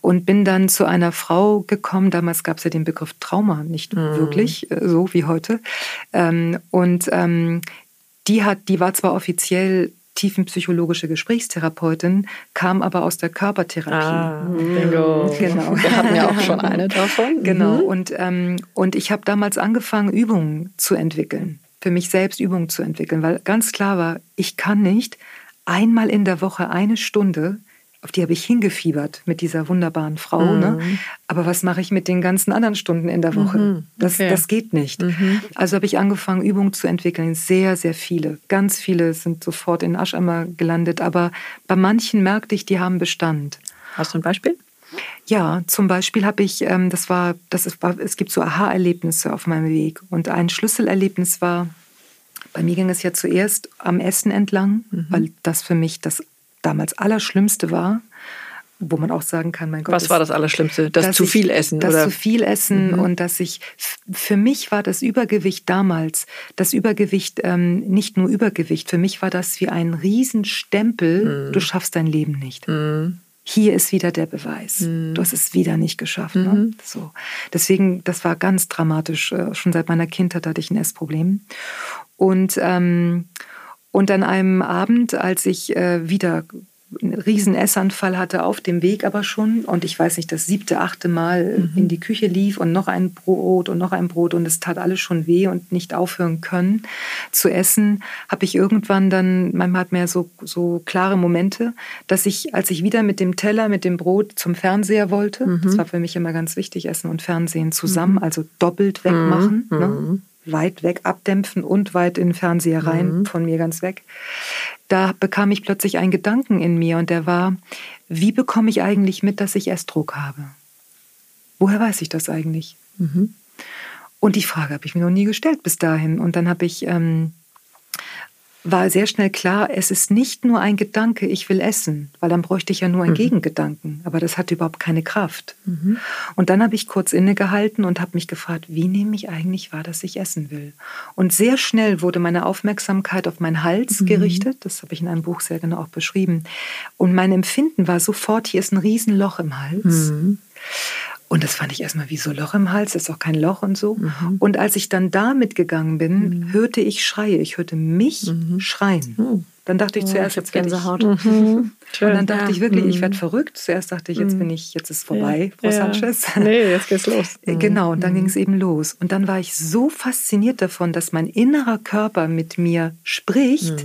Und bin dann zu einer Frau gekommen. Damals gab es ja den Begriff Trauma nicht mhm. wirklich äh, so wie heute. Ähm, und ähm, die hat, die war zwar offiziell tiefenpsychologische Gesprächstherapeutin, kam aber aus der Körpertherapie. Ah, bingo. Genau. Wir hatten ja auch schon eine davon. Genau. Mhm. Und, ähm, und ich habe damals angefangen, Übungen zu entwickeln, für mich selbst Übungen zu entwickeln, weil ganz klar war, ich kann nicht einmal in der Woche eine Stunde auf die habe ich hingefiebert mit dieser wunderbaren Frau. Ne? Mhm. Ne? Aber was mache ich mit den ganzen anderen Stunden in der Woche? Mhm. Das, okay. das geht nicht. Mhm. Also habe ich angefangen, Übungen zu entwickeln. Sehr, sehr viele. Ganz viele sind sofort in Aschammer gelandet. Aber bei manchen merkte ich, die haben Bestand. Hast du ein Beispiel? Ja, zum Beispiel habe ich, ähm, das war, das ist, es gibt so Aha-Erlebnisse auf meinem Weg. Und ein Schlüsselerlebnis war, bei mir ging es ja zuerst am Essen entlang, mhm. weil das für mich das damals Allerschlimmste war, wo man auch sagen kann, mein Gott. Was war das Allerschlimmste? Das zu viel Essen? Das oder? zu viel Essen mhm. und dass ich, für mich war das Übergewicht damals, das Übergewicht ähm, nicht nur Übergewicht, für mich war das wie ein Riesenstempel, mhm. du schaffst dein Leben nicht. Mhm. Hier ist wieder der Beweis. Mhm. Du hast es wieder nicht geschafft. Ne? Mhm. So. Deswegen, das war ganz dramatisch. Äh, schon seit meiner Kindheit hatte ich ein Essproblem. Und ähm, und an einem Abend, als ich äh, wieder einen riesen Essanfall hatte auf dem Weg aber schon und ich weiß nicht, das siebte, achte Mal mhm. in die Küche lief und noch ein Brot und noch ein Brot und es tat alles schon weh und nicht aufhören können zu essen, habe ich irgendwann dann, manchmal hat man ja so, so klare Momente, dass ich, als ich wieder mit dem Teller, mit dem Brot zum Fernseher wollte, mhm. das war für mich immer ganz wichtig, Essen und Fernsehen zusammen, mhm. also doppelt wegmachen, mhm. ne? Weit weg abdämpfen und weit in den Fernseher rein, mhm. von mir ganz weg. Da bekam ich plötzlich einen Gedanken in mir und der war, wie bekomme ich eigentlich mit, dass ich Essdruck habe? Woher weiß ich das eigentlich? Mhm. Und die Frage habe ich mir noch nie gestellt bis dahin. Und dann habe ich ähm, war sehr schnell klar, es ist nicht nur ein Gedanke, ich will essen, weil dann bräuchte ich ja nur einen mhm. Gegengedanken, aber das hat überhaupt keine Kraft. Mhm. Und dann habe ich kurz innegehalten und habe mich gefragt, wie nehme ich eigentlich wahr, dass ich essen will? Und sehr schnell wurde meine Aufmerksamkeit auf meinen Hals mhm. gerichtet, das habe ich in einem Buch sehr genau auch beschrieben. Und mein Empfinden war sofort, hier ist ein Riesenloch im Hals. Mhm. Und das fand ich erstmal wie so Loch im Hals, das ist auch kein Loch und so. Mhm. Und als ich dann da mitgegangen bin, mhm. hörte ich Schreie. Ich hörte mich mhm. schreien. Mhm. Dann dachte ich oh, zuerst, jetzt Gänsehaut. Ich, mhm. und dann dachte ja. ich wirklich, ich werde verrückt. Zuerst dachte ich, jetzt bin ich, jetzt ist vorbei, ja. Frau ja. Sanchez. Nee, jetzt geht's los. Äh, genau, und dann ging es eben los. Und dann war ich so fasziniert davon, dass mein innerer Körper mit mir spricht.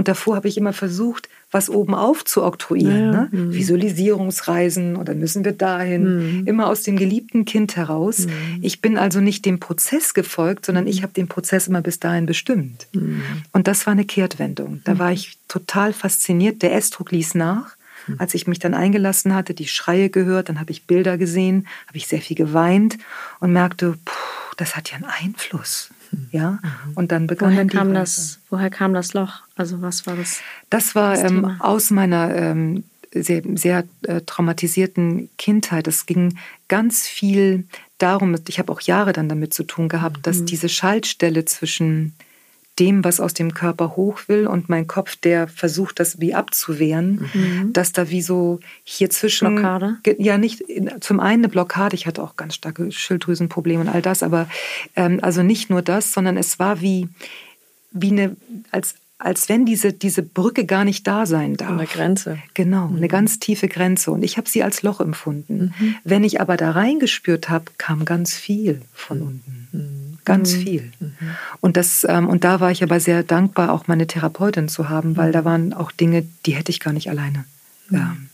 Und davor habe ich immer versucht, was oben auf zu oktroyieren. Ja, ne? mhm. Visualisierungsreisen oder müssen wir dahin. Mhm. Immer aus dem geliebten Kind heraus. Mhm. Ich bin also nicht dem Prozess gefolgt, sondern ich habe den Prozess immer bis dahin bestimmt. Mhm. Und das war eine Kehrtwendung. Da war ich total fasziniert. Der Essdruck ließ nach. Mhm. Als ich mich dann eingelassen hatte, die Schreie gehört, dann habe ich Bilder gesehen, habe ich sehr viel geweint und merkte, puh, das hat ja einen Einfluss. Ja, mhm. und dann begann woher kam das, Woher kam das Loch? Also was war das? Das war das ähm, aus meiner ähm, sehr, sehr äh, traumatisierten Kindheit. Es ging ganz viel darum, ich habe auch Jahre dann damit zu tun gehabt, dass mhm. diese Schaltstelle zwischen dem, was aus dem Körper hoch will und mein Kopf, der versucht, das wie abzuwehren, mhm. dass da wie so hier zwischen... Blockade? Ja, nicht, zum einen eine Blockade, ich hatte auch ganz starke Schilddrüsenprobleme und all das, aber ähm, also nicht nur das, sondern es war wie, wie eine, als als wenn diese, diese Brücke gar nicht da sein darf. Eine Grenze. Genau, mhm. eine ganz tiefe Grenze. Und ich habe sie als Loch empfunden. Mhm. Wenn ich aber da reingespürt habe, kam ganz viel von mhm. unten. Mhm. Ganz mhm. viel. Mhm. Und, das, ähm, und da war ich aber sehr dankbar, auch meine Therapeutin zu haben, weil da waren auch Dinge, die hätte ich gar nicht alleine. Ähm,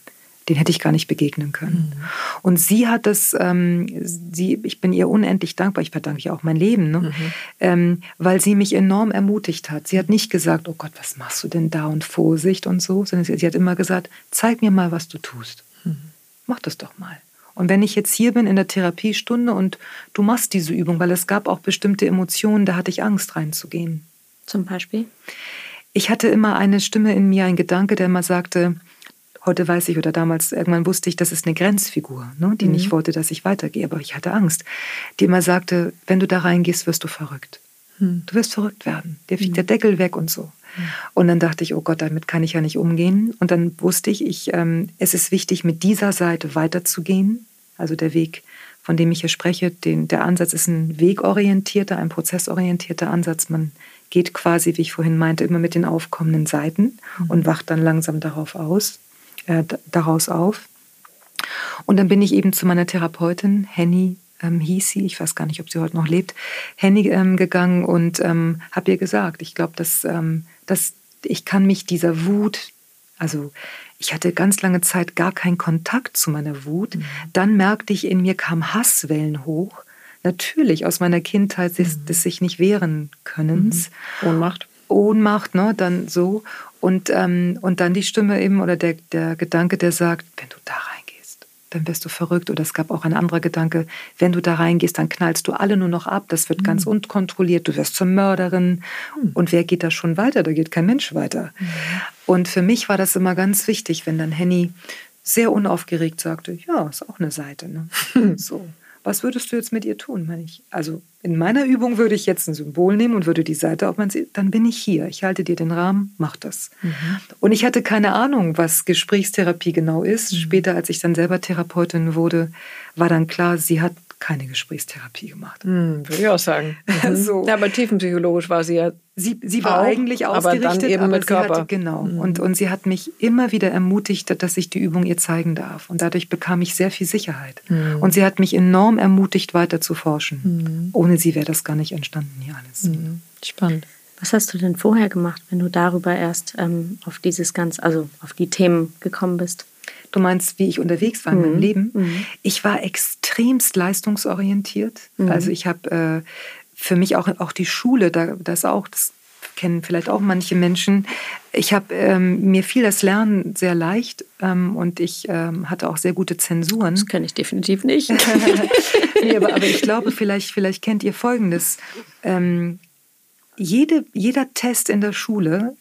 den hätte ich gar nicht begegnen können. Mhm. Und sie hat das, ähm, sie, ich bin ihr unendlich dankbar, ich verdanke ihr auch mein Leben, ne? Mhm. ähm, weil sie mich enorm ermutigt hat. Sie hat nicht gesagt, oh Gott, was machst du denn da und Vorsicht und so, sondern sie, sie hat immer gesagt, zeig mir mal, was du tust. Mhm. Mach das doch mal. Und wenn ich jetzt hier bin in der Therapiestunde und du machst diese Übung, weil es gab auch bestimmte Emotionen, da hatte ich Angst reinzugehen. Zum Beispiel? Ich hatte immer eine Stimme in mir, ein Gedanke, der immer sagte, Heute weiß ich oder damals irgendwann wusste ich, das ist eine Grenzfigur, ne, die mhm. nicht wollte, dass ich weitergehe, aber ich hatte Angst, die immer sagte, wenn du da reingehst, wirst du verrückt. Mhm. Du wirst verrückt werden. Dir fliegt mhm. der Deckel weg und so. Und dann dachte ich, oh Gott, damit kann ich ja nicht umgehen. Und dann wusste ich, ich ähm, es ist wichtig, mit dieser Seite weiterzugehen. Also der Weg, von dem ich hier spreche, den, der Ansatz ist ein wegorientierter, ein prozessorientierter Ansatz. Man geht quasi, wie ich vorhin meinte, immer mit den aufkommenden Seiten mhm. und wacht dann langsam darauf aus äh, daraus auf. Und dann bin ich eben zu meiner Therapeutin, Henny ähm, hieß sie, ich weiß gar nicht, ob sie heute noch lebt, Henny ähm, gegangen und ähm, habe ihr gesagt, ich glaube, dass, ähm, dass ich kann mich dieser Wut, also ich hatte ganz lange Zeit gar keinen Kontakt zu meiner Wut. Mhm. Dann merkte ich, in mir kam Hasswellen hoch. Natürlich aus meiner Kindheit des, mhm. des sich nicht wehren Könnens. Mhm. Ohnmacht. Ohnmacht, ne, dann so. Und, ähm, und dann die Stimme eben oder der, der Gedanke, der sagt, wenn du da reingehst, dann wirst du verrückt. Oder es gab auch ein anderer Gedanke, wenn du da reingehst, dann knallst du alle nur noch ab. Das wird mhm. ganz unkontrolliert. Du wirst zur Mörderin. Mhm. Und wer geht da schon weiter? Da geht kein Mensch weiter. Mhm. Und für mich war das immer ganz wichtig, wenn dann Henny sehr unaufgeregt sagte, ja, ist auch eine Seite. Ne? so was würdest du jetzt mit ihr tun? Meine ich, also in meiner Übung würde ich jetzt ein Symbol nehmen und würde die Seite auf mein dann bin ich hier. Ich halte dir den Rahmen, mach das. Mhm. Und ich hatte keine Ahnung, was Gesprächstherapie genau ist. Mhm. Später, als ich dann selber Therapeutin wurde, war dann klar, sie hat keine Gesprächstherapie gemacht. Hm, würde ich auch sagen. Mhm. so. Ja, aber tiefenpsychologisch war sie ja. Sie, sie war auch, eigentlich ausgerichtet, aber dann eben mit Körper. Hatte, genau. Mhm. Und, und sie hat mich immer wieder ermutigt, dass ich die Übung ihr zeigen darf. Und dadurch bekam ich sehr viel Sicherheit. Mhm. Und sie hat mich enorm ermutigt, weiter zu forschen. Mhm. Ohne sie wäre das gar nicht entstanden hier alles. Mhm. Spannend. Was hast du denn vorher gemacht, wenn du darüber erst ähm, auf dieses ganz, also auf die Themen gekommen bist? Du meinst, wie ich unterwegs war in meinem mhm. Leben? Mhm. Ich war extremst leistungsorientiert. Mhm. Also ich habe äh, für mich auch, auch die Schule, da, das auch, das kennen vielleicht auch manche Menschen. Ich habe ähm, mir fiel das Lernen sehr leicht ähm, und ich ähm, hatte auch sehr gute Zensuren. Das kenne ich definitiv nicht. nee, aber, aber, ich glaube, vielleicht, vielleicht kennt ihr Folgendes. Ähm, jede, jeder Test in der Schule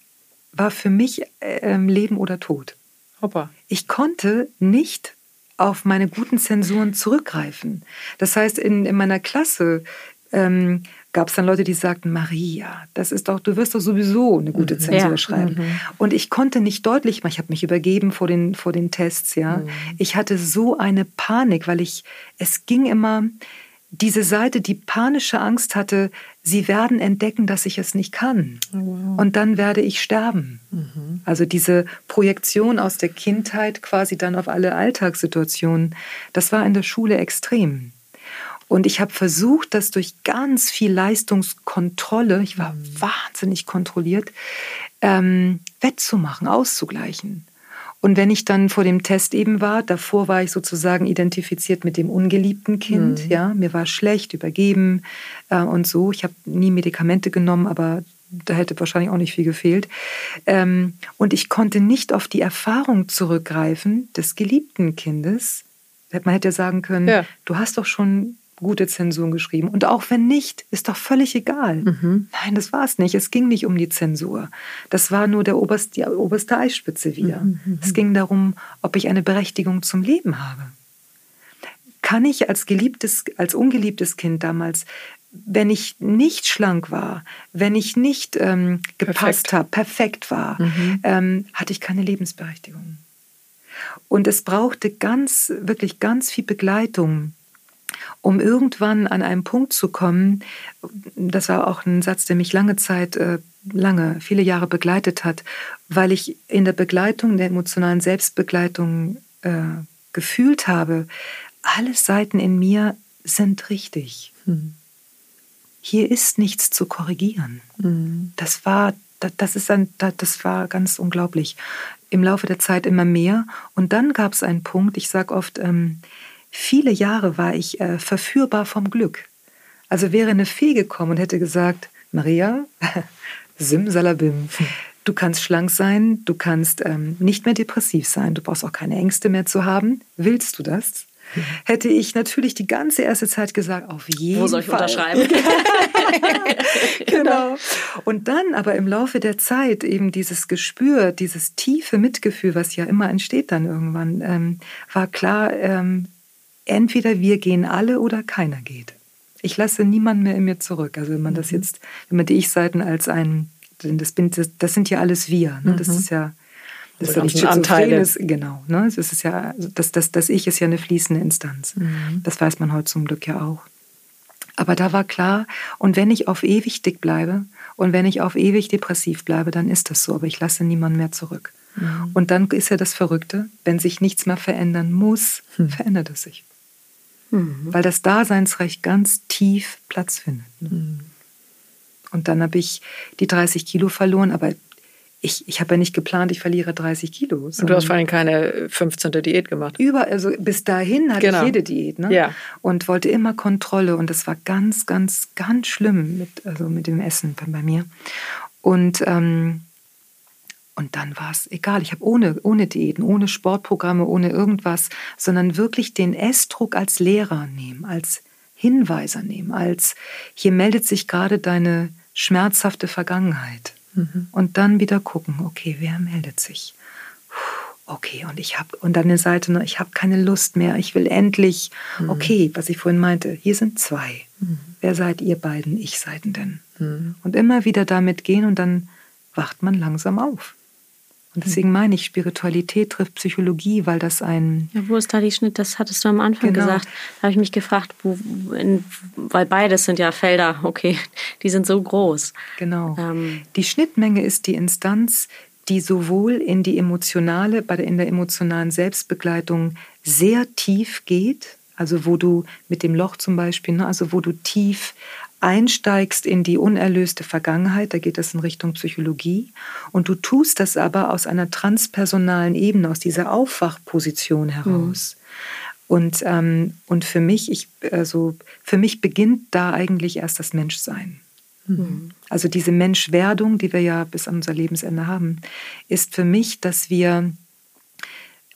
war für mich äh, Leben oder Tod. Hoppa. Ich konnte nicht auf meine guten Zensuren zurückgreifen. Das heißt, in, in meiner Klasse ähm, gab es dann Leute, die sagten, Maria, das ist doch, du wirst doch sowieso eine gute mhm. Zensur ja. schreiben. Mhm. Und ich konnte nicht deutlich machen, ich habe mich übergeben vor den, vor den Tests, ja. Mhm. Ich hatte so eine Panik, weil ich, es ging immer, diese Seite, die panische Angst hatte, sie werden entdecken, dass ich es nicht kann. Wow. Und dann werde ich sterben. Mhm. Also diese Projektion aus der Kindheit quasi dann auf alle Alltagssituationen, das war in der Schule extrem. Und ich habe versucht, das durch ganz viel Leistungskontrolle, ich war mhm. wahnsinnig kontrolliert, ähm, wettzumachen, auszugleichen. Und wenn ich dann vor dem Test eben war, davor war ich sozusagen identifiziert mit dem ungeliebten Kind. Mhm. Ja, mir war schlecht, übergeben äh, und so. Ich habe nie Medikamente genommen, aber da hätte wahrscheinlich auch nicht viel gefehlt. Ähm, und ich konnte nicht auf die Erfahrung zurückgreifen des geliebten Kindes. Man hätte sagen können, ja. du hast doch schon gute Zensuren geschrieben. Und auch wenn nicht, ist doch völlig egal. Mhm. Nein, das war es nicht. Es ging nicht um die Zensur. Das war nur der oberste, die oberste Eisspitze wieder. Mhm. mhm. Es ging darum, ob ich eine Berechtigung zum Leben habe. Kann ich als geliebtes, als ungeliebtes Kind damals wenn ich nicht schlank war, wenn ich nicht ähm, gepasst habe, perfekt war, mhm. ähm, hatte ich keine Lebensberechtigung. Und es brauchte ganz, wirklich ganz viel Begleitung, um irgendwann an einen Punkt zu kommen, das war auch ein Satz, der mich lange Zeit, äh, lange, viele Jahre begleitet hat, weil ich in der Begleitung, der emotionalen Selbstbegleitung äh, gefühlt habe, alle Seiten in mir sind richtig. Hm. Hier ist nichts zu korrigieren. Hm. Das war, das ist ein, das war ganz unglaublich. Im Laufe der Zeit immer mehr. Und dann gab es einen Punkt, ich sage oft, ähm, Viele Jahre war ich äh, verführbar vom Glück. Also wäre eine Fee gekommen und hätte gesagt, Maria, Simsalabim, du kannst schlank sein, du kannst ähm, nicht mehr depressiv sein, du brauchst auch keine Ängste mehr zu haben. Willst du das? Hätte ich natürlich die ganze erste Zeit gesagt, auf jeden Fall. Wo soll ich Fall. unterschreiben? genau. Und dann aber im Laufe der Zeit eben dieses Gespür, dieses tiefe Mitgefühl, was ja immer entsteht dann irgendwann, ähm, war klar, ähm, entweder wir gehen alle oder keiner geht. Ich lasse niemanden mehr in mir zurück. Also wenn man das mhm. jetzt, wenn man die Ich-Seiten als ein, das, bin, das, das, sind ja alles wir. Ne? Das mhm. ist ja, das ist ja nicht Anteile. genau. Ne? Das ist ja, also das, das, das Ich ist ja eine fließende Instanz. Mhm. Das weiß man heute zum Glück ja auch. Aber da war klar, und wenn ich auf ewig dick bleibe und wenn ich auf ewig depressiv bleibe, dann ist das so. Aber ich lasse niemanden mehr zurück. Mhm. Und dann ist ja das Verrückte, wenn sich nichts mehr verändern muss, hm. verändert es sich mhm. weil das Daseinsrecht ganz tief Platz findet. Ne? Mhm. Und dann habe ich die 30 Kilo verloren, aber ich, ich habe ja nicht geplant, ich verliere 30 Kilo. Und du hast vor allem keine 15. Diät gemacht. Über, also bis dahin hatte genau. ich jede Diät, ne? Ja. Und wollte immer Kontrolle und das war ganz, ganz, ganz schlimm mit, also mit dem Essen bei mir. Und ähm, und dann war es egal. Ich habe ohne, ohne Diäten, ohne Sportprogramme, ohne irgendwas, sondern wirklich den Essdruck als Lehrer nehmen, als Hinweiser nehmen, als hier meldet sich gerade deine schmerzhafte Vergangenheit. Mhm. Und dann wieder gucken, okay, wer meldet sich? Okay, und ich habe, und dann eine Seite, ich habe keine Lust mehr, ich will endlich, mhm. okay, was ich vorhin meinte, hier sind zwei. Mhm. Wer seid ihr beiden Ich-Seiten denn? Mhm. Und immer wieder damit gehen und dann wacht man langsam auf. Und deswegen meine ich, Spiritualität trifft Psychologie, weil das ein. Ja, wo ist da die Schnitt? Das hattest du am Anfang genau. gesagt. Da habe ich mich gefragt, wo, in, weil beides sind ja Felder, okay, die sind so groß. Genau. Ähm. Die Schnittmenge ist die Instanz, die sowohl in die emotionale, bei der, in der emotionalen Selbstbegleitung sehr tief geht, also wo du mit dem Loch zum Beispiel, ne, also wo du tief einsteigst in die unerlöste Vergangenheit, da geht es in Richtung Psychologie, und du tust das aber aus einer transpersonalen Ebene, aus dieser Aufwachposition heraus. Mhm. Und, ähm, und für mich, ich, also für mich beginnt da eigentlich erst das Menschsein. Mhm. Also diese Menschwerdung, die wir ja bis an unser Lebensende haben, ist für mich, dass wir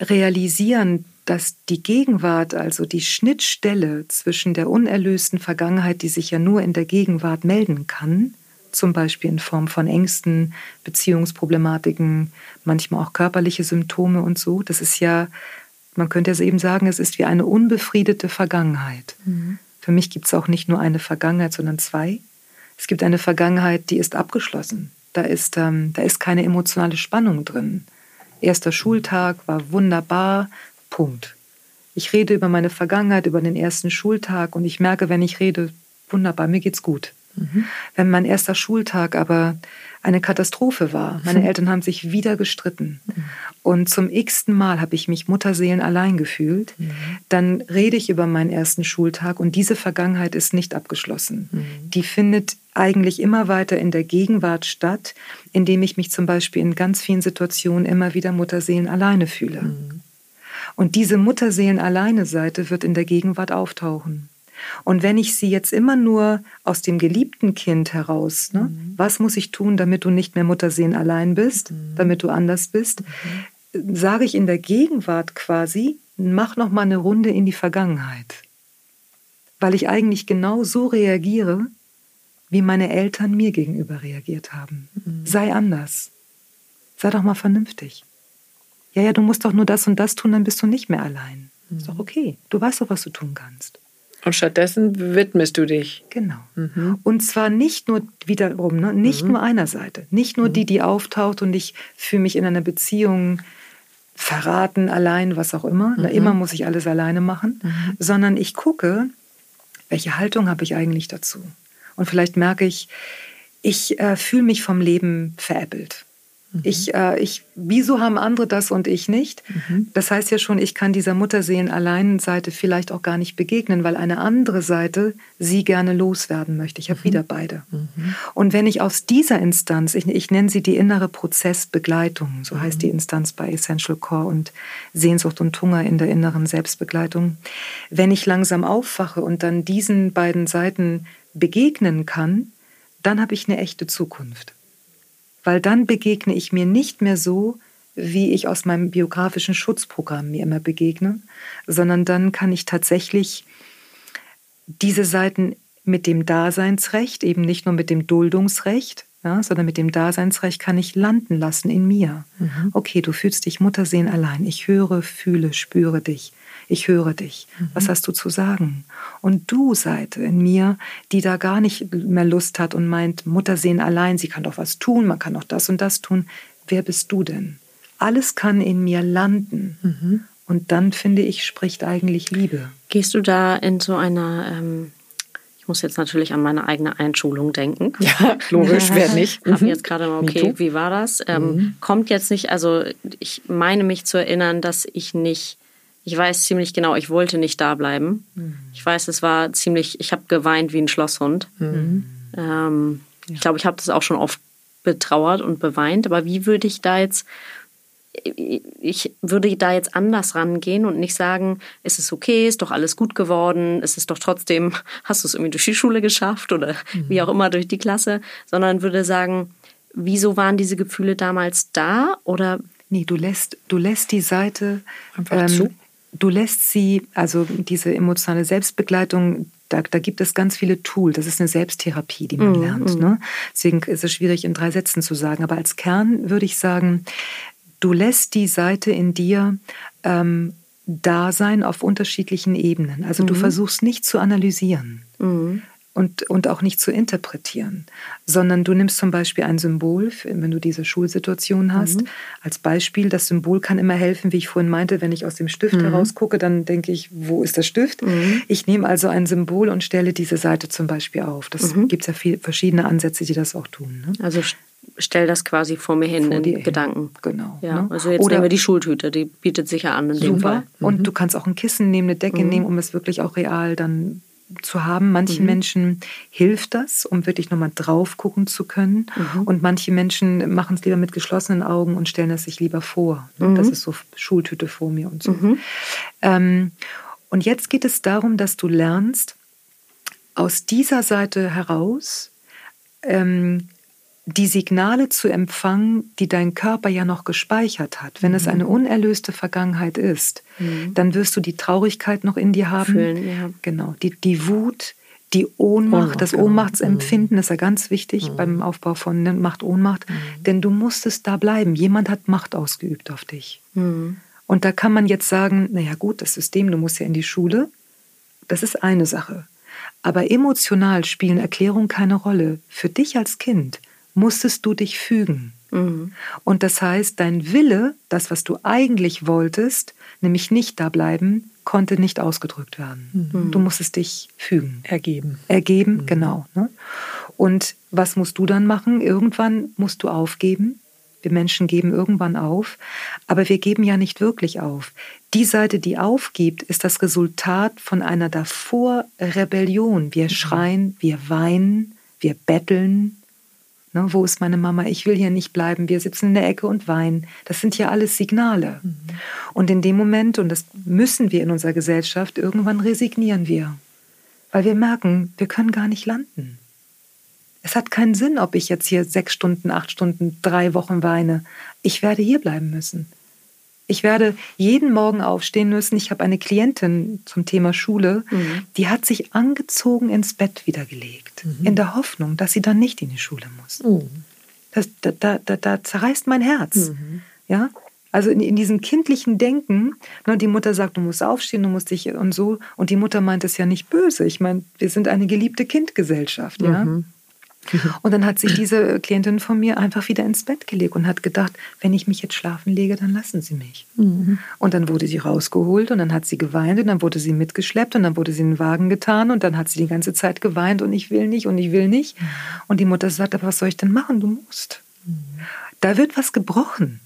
realisieren, dass die Gegenwart, also die Schnittstelle zwischen der unerlösten Vergangenheit, die sich ja nur in der Gegenwart melden kann, zum Beispiel in Form von Ängsten, Beziehungsproblematiken, manchmal auch körperliche Symptome und so, das ist ja, man könnte ja eben sagen, es ist wie eine unbefriedete Vergangenheit. Mhm. Für mich gibt es auch nicht nur eine Vergangenheit, sondern zwei. Es gibt eine Vergangenheit, die ist abgeschlossen. Da ist, ähm, da ist keine emotionale Spannung drin. Erster Schultag war wunderbar, Punkt. Ich rede über meine Vergangenheit, über den ersten Schultag und ich merke, wenn ich rede, wunderbar, mir geht's gut. Mhm. Wenn mein erster Schultag aber eine Katastrophe war, meine mhm. Eltern haben sich wieder gestritten mhm. und zum x-ten Mal habe ich mich Mutterseelen allein gefühlt, mhm. dann rede ich über meinen ersten Schultag und diese Vergangenheit ist nicht abgeschlossen. Mhm. Die findet eigentlich immer weiter in der Gegenwart statt, indem ich mich zum Beispiel in ganz vielen Situationen immer wieder Mutterseelen alleine fühle. Und diese Mutterseelen-Alleine-Seite wird in der Gegenwart auftauchen. Und wenn ich sie jetzt immer nur aus dem geliebten Kind heraus, ne, mhm. was muss ich tun, damit du nicht mehr Mutterseelen allein bist, mhm. damit du anders bist, mhm. sage ich in der Gegenwart quasi, mach noch mal eine Runde in die Vergangenheit. weil ich eigentlich genau so reagiere, wie meine Eltern mir gegenüber reagiert haben. Mhm. Sei anders. Sei doch mal vernünftig. Ja, ja, du musst doch nur das und das tun, dann bist du nicht mehr allein. Mhm. Ist doch okay. Du weißt doch, was du tun kannst. Und stattdessen widmest du dich. Genau. Mhm. Und zwar nicht nur wiederum, ne, nicht mhm. nur einer Seite, nicht nur die, die auftaucht und ich fühle mich in einer Beziehung verraten, allein, was auch immer. Mhm. immer muss ich alles alleine machen, mhm. sondern ich gucke, welche Haltung habe ich eigentlich dazu. Und vielleicht merke ich, ich äh, fühle mich vom Leben veräppelt. Mhm. Ich, äh, ich, wieso haben andere das und ich nicht? Mhm. Das heißt ja schon, ich kann dieser Mutterseelen-Allein-Seite vielleicht auch gar nicht begegnen, weil eine andere Seite sie gerne loswerden möchte. Ich habe mhm. wieder beide. Mhm. Und wenn ich aus dieser Instanz, ich, ich nenne sie die innere Prozessbegleitung, so heißt die mhm. Instanz bei Essential Core und Sehnsucht und Hunger in der inneren Selbstbegleitung, wenn ich langsam aufwache und dann diesen beiden Seiten begegnen kann, dann habe ich eine echte Zukunft weil dann begegne ich mir nicht mehr so, wie ich aus meinem biografischen Schutzprogramm mir immer begegne, sondern dann kann ich tatsächlich diese Seiten mit dem Daseinsrecht, eben nicht nur mit dem Duldungsrecht, ja, sondern mit dem Daseinsrecht kann ich landen lassen in mir. Mhm. Okay, du fühlst dich Muttersehen allein. Ich höre, fühle, spüre dich ich höre dich. Mhm. Was hast du zu sagen? Und du, Seite in mir, die da gar nicht mehr Lust hat und meint, Mutter sehen allein, sie kann doch was tun, man kann doch das und das tun. Wer bist du denn? Alles kann in mir landen. Mhm. Und dann, finde ich, spricht eigentlich Liebe. Gehst du da in so einer, ähm, ich muss jetzt natürlich an meine eigene Einschulung denken. Ja, logisch, wer nicht. Ich habe jetzt gerade mal, okay, wie war das? Ähm, mhm. Kommt jetzt nicht, also ich meine mich zu erinnern, dass ich nicht ich weiß ziemlich genau, ich wollte nicht da bleiben. Mhm. Ich weiß, es war ziemlich, ich habe geweint wie ein Schlosshund. Mhm. Ähm, ja. Ich glaube, ich habe das auch schon oft betrauert und beweint. Aber wie würde ich da jetzt, ich würde da jetzt anders rangehen und nicht sagen, es ist okay, ist doch alles gut geworden, es ist doch trotzdem, hast du es irgendwie durch die Schule geschafft oder mhm. wie auch immer durch die Klasse, sondern würde sagen, wieso waren diese Gefühle damals da oder Nee, du lässt, du lässt die Seite einfach ähm, zu du lässt sie, also diese emotionale Selbstbegleitung, da, da, gibt es ganz viele Tools. Das ist eine Selbsttherapie, die man mm, lernt. Mm. Ne? Deswegen ist es schwierig in drei Sätzen zu sagen. Aber als Kern würde ich sagen, du lässt die Seite in dir ähm, da sein auf unterschiedlichen Ebenen. Also mm. du mhm. versuchst nicht zu analysieren. Und, und auch nicht zu interpretieren, sondern du nimmst zum Beispiel ein Symbol, wenn du diese Schulsituation hast, mhm. als Beispiel. Das Symbol kann immer helfen, wie ich vorhin meinte, wenn ich aus dem Stift mhm. herausgucke, dann denke ich, wo ist der Stift? Mhm. Ich nehme also ein Symbol und stelle diese Seite zum Beispiel auf. Das mhm. gibt es ja viel, verschiedene Ansätze, die das auch tun. Ne? Also stell das quasi vor mir hin vor in Gedanken. Hin. Genau. Ja, ne? Also jetzt Oder nehmen wir die Schultüte, die bietet sich ja an in super. dem Fall. Und mhm. du kannst auch ein Kissen nehmen, eine Decke mhm. nehmen, um es wirklich auch real dann zu haben. Manchen mhm. Menschen hilft das, um wirklich nochmal drauf gucken zu können. Mhm. Und manche Menschen machen es lieber mit geschlossenen Augen und stellen es sich lieber vor. Mhm. Das ist so Schultüte vor mir und so. Mhm. Ähm, und jetzt geht es darum, dass du lernst, aus dieser Seite heraus ähm, die Signale zu empfangen, die dein Körper ja noch gespeichert hat. Wenn mhm. es eine unerlöste Vergangenheit ist, mhm. dann wirst du die Traurigkeit noch in dir haben. Fühlen, ja. Genau, die, die Wut, die Ohnmacht, Ohnmacht das genau. Ohnmachtsempfinden mhm. ist ja ganz wichtig mhm. beim Aufbau von Macht, Ohnmacht, mhm. denn du musstest da bleiben. Jemand hat Macht ausgeübt auf dich. Mhm. Und da kann man jetzt sagen, naja gut, das System, du musst ja in die Schule, das ist eine Sache. Aber emotional spielen Erklärungen keine Rolle. Für dich als Kind musstest du dich fügen. Mhm. Und das heißt, dein Wille, das, was du eigentlich wolltest, nämlich nicht da bleiben, konnte nicht ausgedrückt werden. Mhm. Du musstest dich fügen. Ergeben. Ergeben, mhm. genau. Ne? Und was musst du dann machen? Irgendwann musst du aufgeben. Wir Menschen geben irgendwann auf, aber wir geben ja nicht wirklich auf. Die Seite, die aufgibt, ist das Resultat von einer davor Rebellion. Wir mhm. schreien, wir weinen, wir betteln, Ne, wo ist meine Mama? Ich will hier nicht bleiben. Wir sitzen in der Ecke und weinen. Das sind ja alles Signale. Mhm. Und in dem Moment, und das müssen wir in unserer Gesellschaft, irgendwann resignieren wir. Weil wir merken, wir können gar nicht landen. Es hat keinen Sinn, ob ich jetzt hier sechs Stunden, acht Stunden, drei Wochen weine. Ich werde hier bleiben müssen. Ich werde jeden Morgen aufstehen müssen. Ich habe eine Klientin zum Thema Schule, mhm. die hat sich angezogen ins Bett wieder gelegt, mhm. in der Hoffnung, dass sie dann nicht in die Schule muss. Mhm. Das, da, da, da, da, zerreißt mein Herz. Mhm. Ja, also in, in, diesem kindlichen Denken, ne, die Mutter sagt, du musst aufstehen, du musst dich und so. Und die Mutter meint es ja nicht böse. Ich meine, wir sind eine geliebte Kindgesellschaft, ja. Mhm. Und dann hat sich diese Klientin von mir einfach wieder ins Bett gelegt und hat gedacht, wenn ich mich jetzt schlafen lege, dann lassen Sie mich. Mhm. Und dann wurde sie rausgeholt und dann hat sie geweint und dann wurde sie mitgeschleppt und dann wurde sie in den Wagen getan und dann hat sie die ganze Zeit geweint und ich will nicht und ich will nicht. Und die Mutter sagt, aber was soll ich denn machen? Du musst. Mhm. Da wird was gebrochen.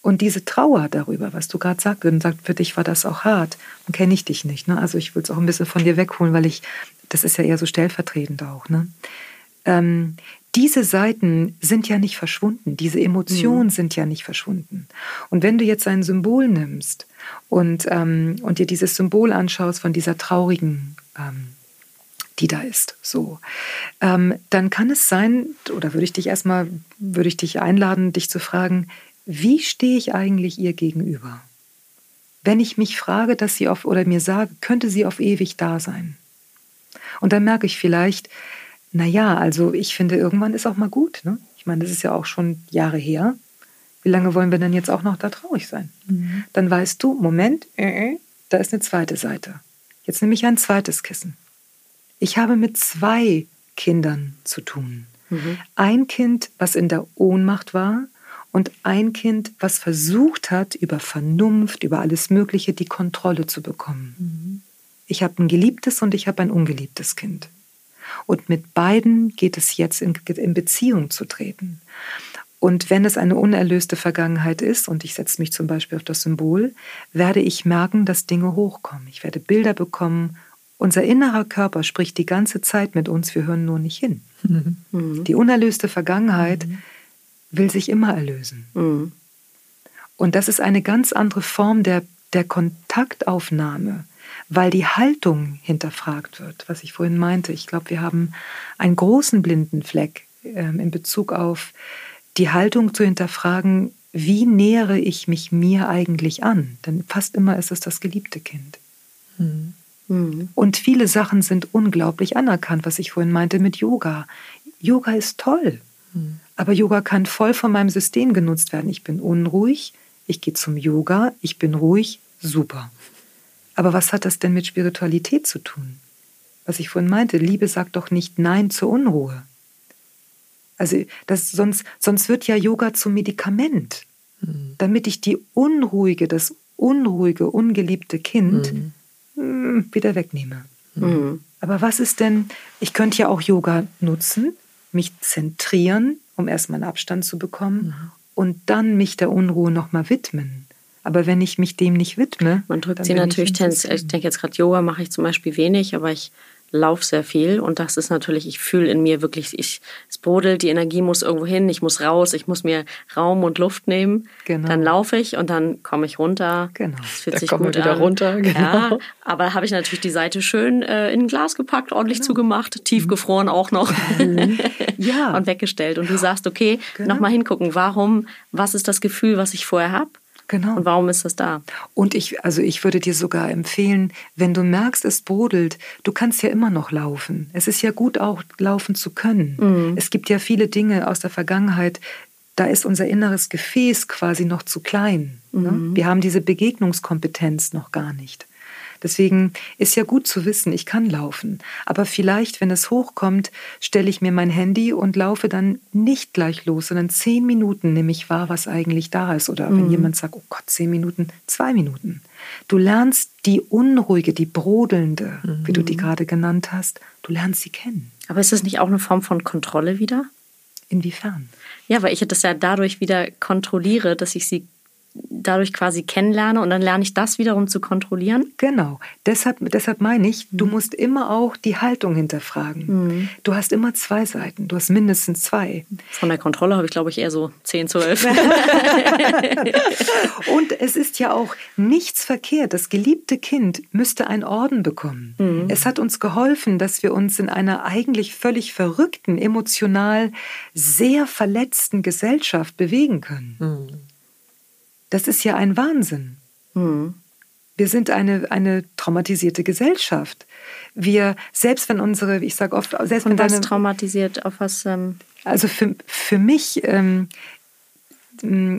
Und diese Trauer darüber, was du gerade sagst, und sagt, für dich war das auch hart, dann kenne ich dich nicht. Ne? Also ich will es auch ein bisschen von dir wegholen, weil ich, das ist ja eher so stellvertretend auch. Ne? Ähm, diese Seiten sind ja nicht verschwunden, diese Emotionen mhm. sind ja nicht verschwunden. Und wenn du jetzt ein Symbol nimmst und, ähm, und dir dieses Symbol anschaust von dieser traurigen, ähm, die da ist, so, ähm, dann kann es sein, oder würde ich dich erstmal, würde ich dich einladen, dich zu fragen, wie stehe ich eigentlich ihr gegenüber? Wenn ich mich frage, dass sie auf, oder mir sage, könnte sie auf ewig da sein? Und dann merke ich vielleicht, naja, also ich finde, irgendwann ist auch mal gut. Ne? Ich meine, das ist ja auch schon Jahre her. Wie lange wollen wir denn jetzt auch noch da traurig sein? Mhm. Dann weißt du, Moment, äh, äh, da ist eine zweite Seite. Jetzt nehme ich ein zweites Kissen. Ich habe mit zwei Kindern zu tun. Mhm. Ein Kind, was in der Ohnmacht war und ein Kind, was versucht hat, über Vernunft, über alles Mögliche die Kontrolle zu bekommen. Mhm. Ich habe ein geliebtes und ich habe ein ungeliebtes Kind. Und mit beiden geht es jetzt in, in Beziehung zu treten. Und wenn es eine unerlöste Vergangenheit ist, und ich setze mich zum Beispiel auf das Symbol, werde ich merken, dass Dinge hochkommen. Ich werde Bilder bekommen. Unser innerer Körper spricht die ganze Zeit mit uns, wir hören nur nicht hin. Mhm. Die unerlöste Vergangenheit mhm. will sich immer erlösen. Mhm. Und das ist eine ganz andere Form der, der Kontaktaufnahme weil die Haltung hinterfragt wird, was ich vorhin meinte. Ich glaube, wir haben einen großen blinden Fleck äh, in Bezug auf die Haltung zu hinterfragen, wie nähere ich mich mir eigentlich an? Denn fast immer ist es das geliebte Kind. Mhm. Und viele Sachen sind unglaublich anerkannt, was ich vorhin meinte mit Yoga. Yoga ist toll, mhm. aber Yoga kann voll von meinem System genutzt werden. Ich bin unruhig, ich gehe zum Yoga, ich bin ruhig, super. Aber was hat das denn mit Spiritualität zu tun? Was ich vorhin meinte, Liebe sagt doch nicht Nein zur Unruhe. Also das, sonst, sonst wird ja Yoga zum Medikament, mhm. damit ich die unruhige, das unruhige, ungeliebte Kind mhm. Hm, wieder wegnehme. Mhm. Aber was ist denn, ich könnte ja auch Yoga nutzen, mich zentrieren, um erstmal einen Abstand zu bekommen mhm. und dann mich der Unruhe nochmal widmen. Aber wenn ich mich dem nicht widme. Man drückt sie natürlich Tennis. Ich denke jetzt gerade, Yoga mache ich zum Beispiel wenig, aber ich laufe sehr viel und das ist natürlich, ich fühle in mir wirklich, ich, es brodelt, die Energie muss irgendwo hin, ich muss raus, ich muss mir Raum und Luft nehmen. Genau. Dann laufe ich und dann komme ich runter. Genau. Das fühlt da sich gut wieder an. runter. Genau. Ja, aber da habe ich natürlich die Seite schön äh, in ein Glas gepackt, ordentlich genau. zugemacht, tiefgefroren auch noch. Mhm. ja. und weggestellt. Und du sagst, okay, genau. nochmal hingucken, warum, was ist das Gefühl, was ich vorher habe? Genau. Und warum ist das da? Und ich, also ich würde dir sogar empfehlen, wenn du merkst, es brodelt, du kannst ja immer noch laufen. Es ist ja gut auch laufen zu können. Mhm. Es gibt ja viele Dinge aus der Vergangenheit, da ist unser inneres Gefäß quasi noch zu klein. Ne? Mhm. Wir haben diese Begegnungskompetenz noch gar nicht. Deswegen ist ja gut zu wissen, ich kann laufen. Aber vielleicht, wenn es hochkommt, stelle ich mir mein Handy und laufe dann nicht gleich los, sondern zehn Minuten nehme ich wahr, was eigentlich da ist. Oder mhm. wenn jemand sagt, oh Gott, zehn Minuten, zwei Minuten. Du lernst die unruhige, die brodelnde, mhm. wie du die gerade genannt hast, du lernst sie kennen. Aber ist das nicht auch eine Form von Kontrolle wieder? Inwiefern? Ja, weil ich das ja dadurch wieder kontrolliere, dass ich sie dadurch quasi kennenlerne und dann lerne ich das wiederum zu kontrollieren? Genau. Deshalb, deshalb meine ich, du mhm. musst immer auch die Haltung hinterfragen. Mhm. Du hast immer zwei Seiten. Du hast mindestens zwei. Von der Kontrolle habe ich, glaube ich, eher so 10, 12. und es ist ja auch nichts verkehrt. Das geliebte Kind müsste einen Orden bekommen. Mhm. Es hat uns geholfen, dass wir uns in einer eigentlich völlig verrückten, emotional sehr verletzten Gesellschaft bewegen können. Mhm. Das ist ja ein Wahnsinn. Mhm. Wir sind eine, eine traumatisierte Gesellschaft. Wir, selbst wenn unsere, ich sage oft, selbst Und wenn was deine, traumatisiert, auf was? Ähm also für, für mich, ähm,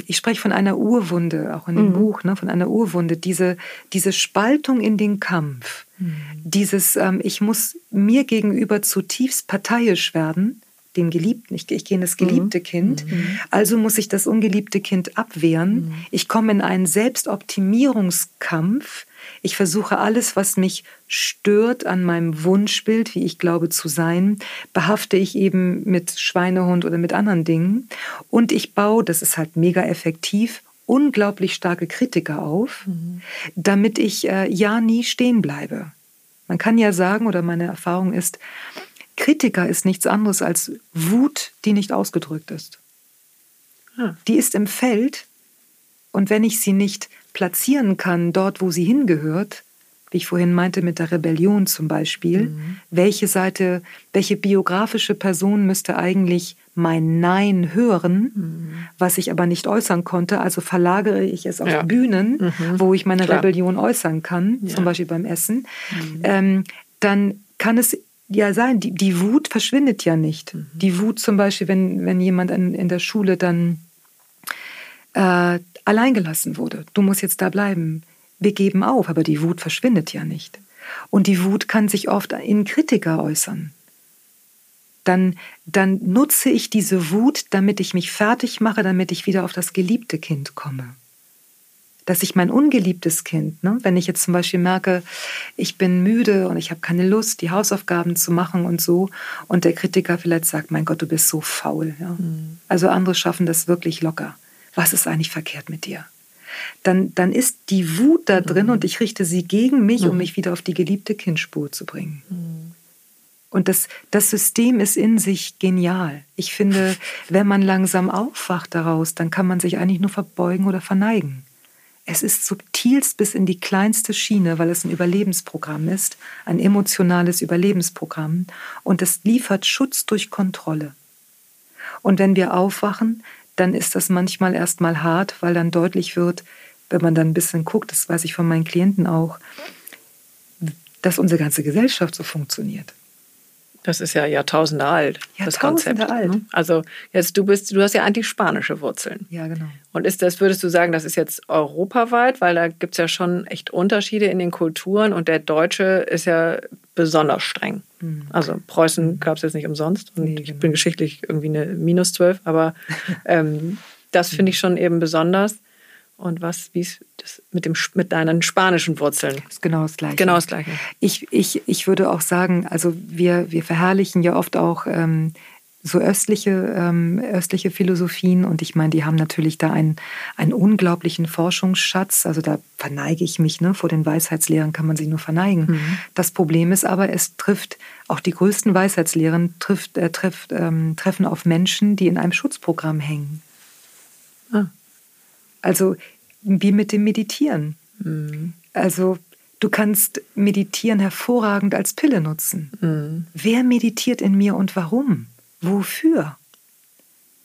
ich spreche von einer Urwunde, auch in dem mhm. Buch, ne, von einer Urwunde, diese, diese Spaltung in den Kampf, mhm. dieses, ähm, ich muss mir gegenüber zutiefst parteiisch werden, den Geliebten, ich, ich gehe in das geliebte mhm. Kind, mhm. also muss ich das ungeliebte Kind abwehren. Mhm. Ich komme in einen Selbstoptimierungskampf. Ich versuche alles, was mich stört an meinem Wunschbild, wie ich glaube zu sein, behafte ich eben mit Schweinehund oder mit anderen Dingen. Und ich baue, das ist halt mega effektiv, unglaublich starke Kritiker auf, mhm. damit ich äh, ja nie stehen bleibe. Man kann ja sagen, oder meine Erfahrung ist, Kritiker ist nichts anderes als Wut, die nicht ausgedrückt ist. Ah. Die ist im Feld und wenn ich sie nicht platzieren kann, dort, wo sie hingehört, wie ich vorhin meinte mit der Rebellion zum Beispiel, mhm. welche Seite, welche biografische Person müsste eigentlich mein Nein hören, mhm. was ich aber nicht äußern konnte, also verlagere ich es auf ja. Bühnen, mhm. wo ich meine Klar. Rebellion äußern kann, ja. zum Beispiel beim Essen, mhm. ähm, dann kann es ja sein, die, die Wut verschwindet ja nicht. Mhm. Die Wut zum Beispiel, wenn, wenn jemand in, in der Schule dann äh, alleingelassen wurde. Du musst jetzt da bleiben. Wir geben auf, aber die Wut verschwindet ja nicht. Und die Wut kann sich oft in Kritiker äußern. Dann, dann nutze ich diese Wut, damit ich mich fertig mache, damit ich wieder auf das geliebte Kind komme dass ich mein ungeliebtes Kind, ne, wenn ich jetzt zum Beispiel merke, ich bin müde und ich habe keine Lust, die Hausaufgaben zu machen und so, und der Kritiker vielleicht sagt, mein Gott, du bist so faul. Ja. Mhm. Also andere schaffen das wirklich locker. Was ist eigentlich verkehrt mit dir? Dann, dann ist die Wut da drin mhm. und ich richte sie gegen mich, um mhm. mich wieder auf die geliebte Kindspur zu bringen. Mhm. Und das, das System ist in sich genial. Ich finde, wenn man langsam aufwacht daraus, dann kann man sich eigentlich nur verbeugen oder verneigen. Es ist subtilst bis in die kleinste Schiene, weil es ein Überlebensprogramm ist, ein emotionales Überlebensprogramm und es liefert Schutz durch Kontrolle. Und wenn wir aufwachen, dann ist das manchmal erstmal hart, weil dann deutlich wird, wenn man dann ein bisschen guckt, das weiß ich von meinen Klienten auch, dass unsere ganze Gesellschaft so funktioniert. Das ist ja Jahrtausende alt, das Konzept. alt. Ne? Also jetzt du bist, du hast ja antispanische Wurzeln. Ja, genau. Und ist das, würdest du sagen, das ist jetzt europaweit, weil da gibt es ja schon echt Unterschiede in den Kulturen und der Deutsche ist ja besonders streng. Mhm. Also Preußen gab es jetzt nicht umsonst und nee, genau. ich bin geschichtlich irgendwie eine minus zwölf, aber ähm, das finde ich schon eben besonders. Und was, wie ist das mit, dem, mit deinen spanischen Wurzeln? Das ist genau das Gleiche. Genau das Gleiche. Ich, ich, ich würde auch sagen, also wir, wir verherrlichen ja oft auch ähm, so östliche, ähm, östliche Philosophien und ich meine, die haben natürlich da einen, einen unglaublichen Forschungsschatz. Also da verneige ich mich, ne? vor den Weisheitslehren kann man sich nur verneigen. Mhm. Das Problem ist aber, es trifft, auch die größten Weisheitslehren trifft, äh, trifft, ähm, treffen auf Menschen, die in einem Schutzprogramm hängen. Ah. Also wie mit dem Meditieren. Mhm. Also du kannst Meditieren hervorragend als Pille nutzen. Mhm. Wer meditiert in mir und warum? Wofür?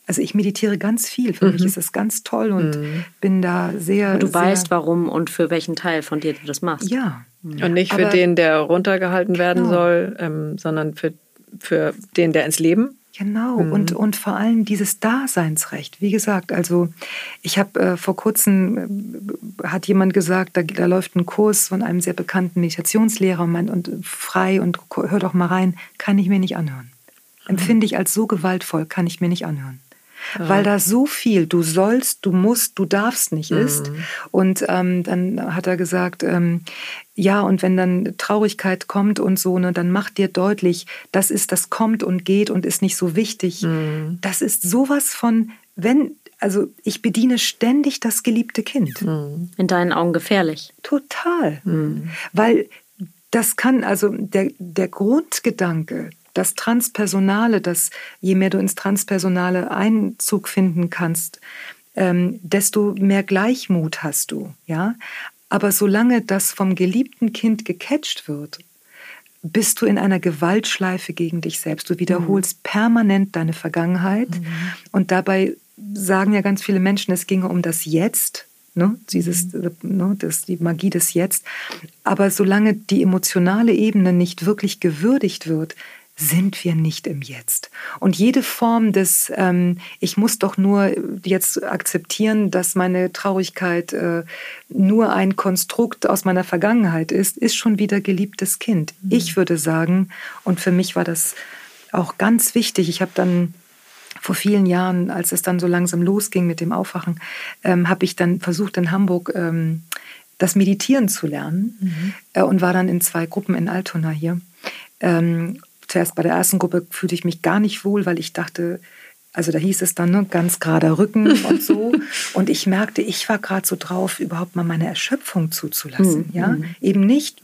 Also ich meditiere ganz viel. Für mhm. mich ist das ganz toll und mhm. bin da sehr. Und du sehr weißt, warum und für welchen Teil von dir du das machst. Ja. Und nicht für Aber, den, der runtergehalten werden genau. soll, ähm, sondern für, für den, der ins Leben Genau, mhm. und, und vor allem dieses Daseinsrecht. Wie gesagt, also ich habe äh, vor kurzem, äh, hat jemand gesagt, da, da, läuft ein Kurs von einem sehr bekannten Meditationslehrer und, mein, und frei und hör doch mal rein, kann ich mir nicht anhören. Mhm. Empfinde ich als so gewaltvoll, kann ich mir nicht anhören ja. weil da so viel du sollst, du musst, du darfst nicht mhm. ist. Und ähm, dann hat er gesagt, ähm, ja, und wenn dann Traurigkeit kommt und so, ne, dann mach dir deutlich, das ist, das kommt und geht und ist nicht so wichtig. Mhm. Das ist sowas von, wenn, also ich bediene ständig das geliebte Kind. Mhm. In deinen Augen gefährlich. Total. Mhm. Weil das kann, also der, der Grundgedanke, das Transpersonale, das je mehr du ins Transpersonale Einzug finden kannst, ähm, desto mehr Gleichmut hast du, ja. Aber solange das vom geliebten Kind gecatcht wird, bist du in einer Gewaltschleife gegen dich selbst. Du wiederholst mhm. permanent deine Vergangenheit mhm. und dabei sagen ja ganz viele Menschen, es ginge um das Jetzt Ne? Dieses, ne, das, die Magie des Jetzt. Aber solange die emotionale Ebene nicht wirklich gewürdigt wird, sind wir nicht im Jetzt. Und jede Form des, ähm, ich muss doch nur jetzt akzeptieren, dass meine Traurigkeit äh, nur ein Konstrukt aus meiner Vergangenheit ist, ist schon wieder geliebtes Kind. Mhm. Ich würde sagen, und für mich war das auch ganz wichtig, ich habe dann vor vielen Jahren, als es dann so langsam losging mit dem Aufwachen, ähm, habe ich dann versucht in Hamburg ähm, das Meditieren zu lernen mhm. äh, und war dann in zwei Gruppen in Altona hier. Ähm, zuerst bei der ersten Gruppe fühlte ich mich gar nicht wohl, weil ich dachte, also da hieß es dann ne, ganz gerader Rücken und so. und ich merkte, ich war gerade so drauf, überhaupt mal meine Erschöpfung zuzulassen. Mhm. Ja, hm. eben nicht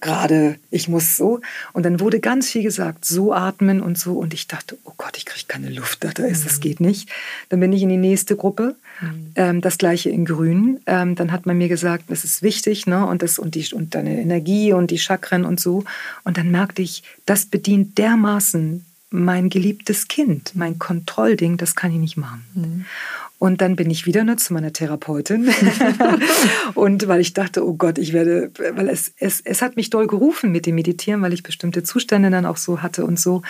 gerade, ich muss so. Und dann wurde ganz viel gesagt, so atmen und so. Und ich dachte, oh Gott, ich kriege keine Luft, da ist, mhm. das geht nicht. Dann bin ich in die nächste Gruppe, mhm. ähm, das gleiche in Grün. Ähm, dann hat man mir gesagt, das ist wichtig, ne? Und das und die und deine Energie und die Chakren und so. Und dann merkte ich, das bedient dermaßen mein geliebtes Kind, mein Kontrollding, das kann ich nicht machen. Mhm. Und dann bin ich wieder nur zu meiner Therapeutin. und weil ich dachte, oh Gott, ich werde, weil es, es, es hat mich doll gerufen mit dem Meditieren, weil ich bestimmte Zustände dann auch so hatte und so.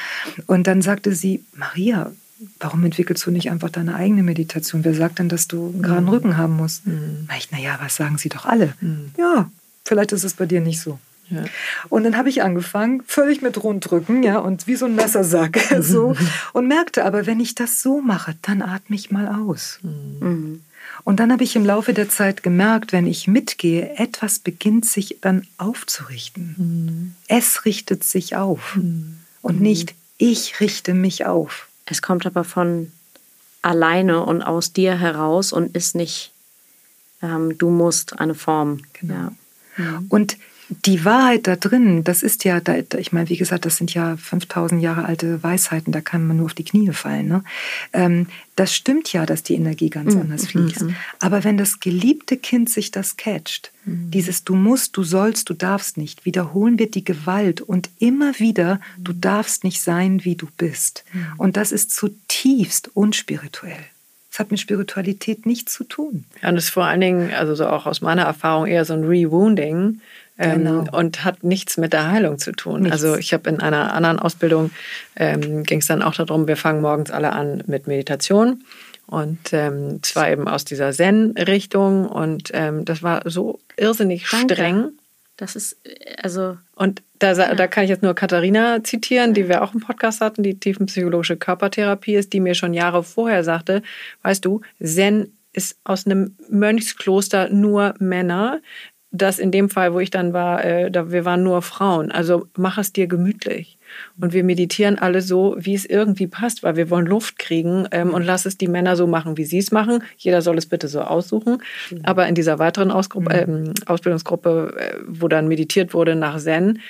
Und dann sagte sie, Maria, warum entwickelst du nicht einfach deine eigene Meditation? Wer sagt denn, dass du einen geraden mhm. Rücken haben musst? Mhm. Na, ich, naja, was sagen sie doch alle? Mhm. Ja, vielleicht ist es bei dir nicht so. Ja. Und dann habe ich angefangen, völlig mit Rundrücken, ja, und wie so ein Messersack, so, und merkte aber, wenn ich das so mache, dann atme ich mal aus. Mhm. Und dann habe ich im Laufe der Zeit gemerkt, wenn ich mitgehe, etwas beginnt sich dann aufzurichten. Mhm. Es richtet sich auf mhm. und nicht ich richte mich auf. Es kommt aber von alleine und aus dir heraus und ist nicht, ähm, du musst eine Form. Genau. Ja. Und die Wahrheit da drin, das ist ja, da, ich meine, wie gesagt, das sind ja 5000 Jahre alte Weisheiten, da kann man nur auf die Knie fallen. Ne? Ähm, das stimmt ja, dass die Energie ganz mhm. anders fließt. Mhm. Aber wenn das geliebte Kind sich das catcht, mhm. dieses Du musst, du sollst, du darfst nicht, wiederholen wir die Gewalt und immer wieder, du mhm. darfst nicht sein, wie du bist. Mhm. Und das ist zutiefst unspirituell. Das hat mit Spiritualität nichts zu tun. Ja, und das ist vor allen Dingen, also so auch aus meiner Erfahrung, eher so ein Rewounding ähm, genau. und hat nichts mit der Heilung zu tun. Nichts. Also ich habe in einer anderen Ausbildung, ähm, ging es dann auch darum, wir fangen morgens alle an mit Meditation. Und ähm, zwar eben aus dieser Zen-Richtung. Und ähm, das war so irrsinnig Danke. streng. Das ist, also. Und da, ja. da kann ich jetzt nur Katharina zitieren, die wir auch im Podcast hatten, die tiefenpsychologische Körpertherapie ist, die mir schon Jahre vorher sagte, weißt du, Zen ist aus einem Mönchskloster nur Männer das in dem Fall, wo ich dann war, äh, da, wir waren nur Frauen. Also mach es dir gemütlich. Und wir meditieren alle so, wie es irgendwie passt, weil wir wollen Luft kriegen ähm, und lass es die Männer so machen, wie sie es machen. Jeder soll es bitte so aussuchen. Mhm. Aber in dieser weiteren Ausgruppe, äh, Ausbildungsgruppe, äh, wo dann meditiert wurde nach Zen,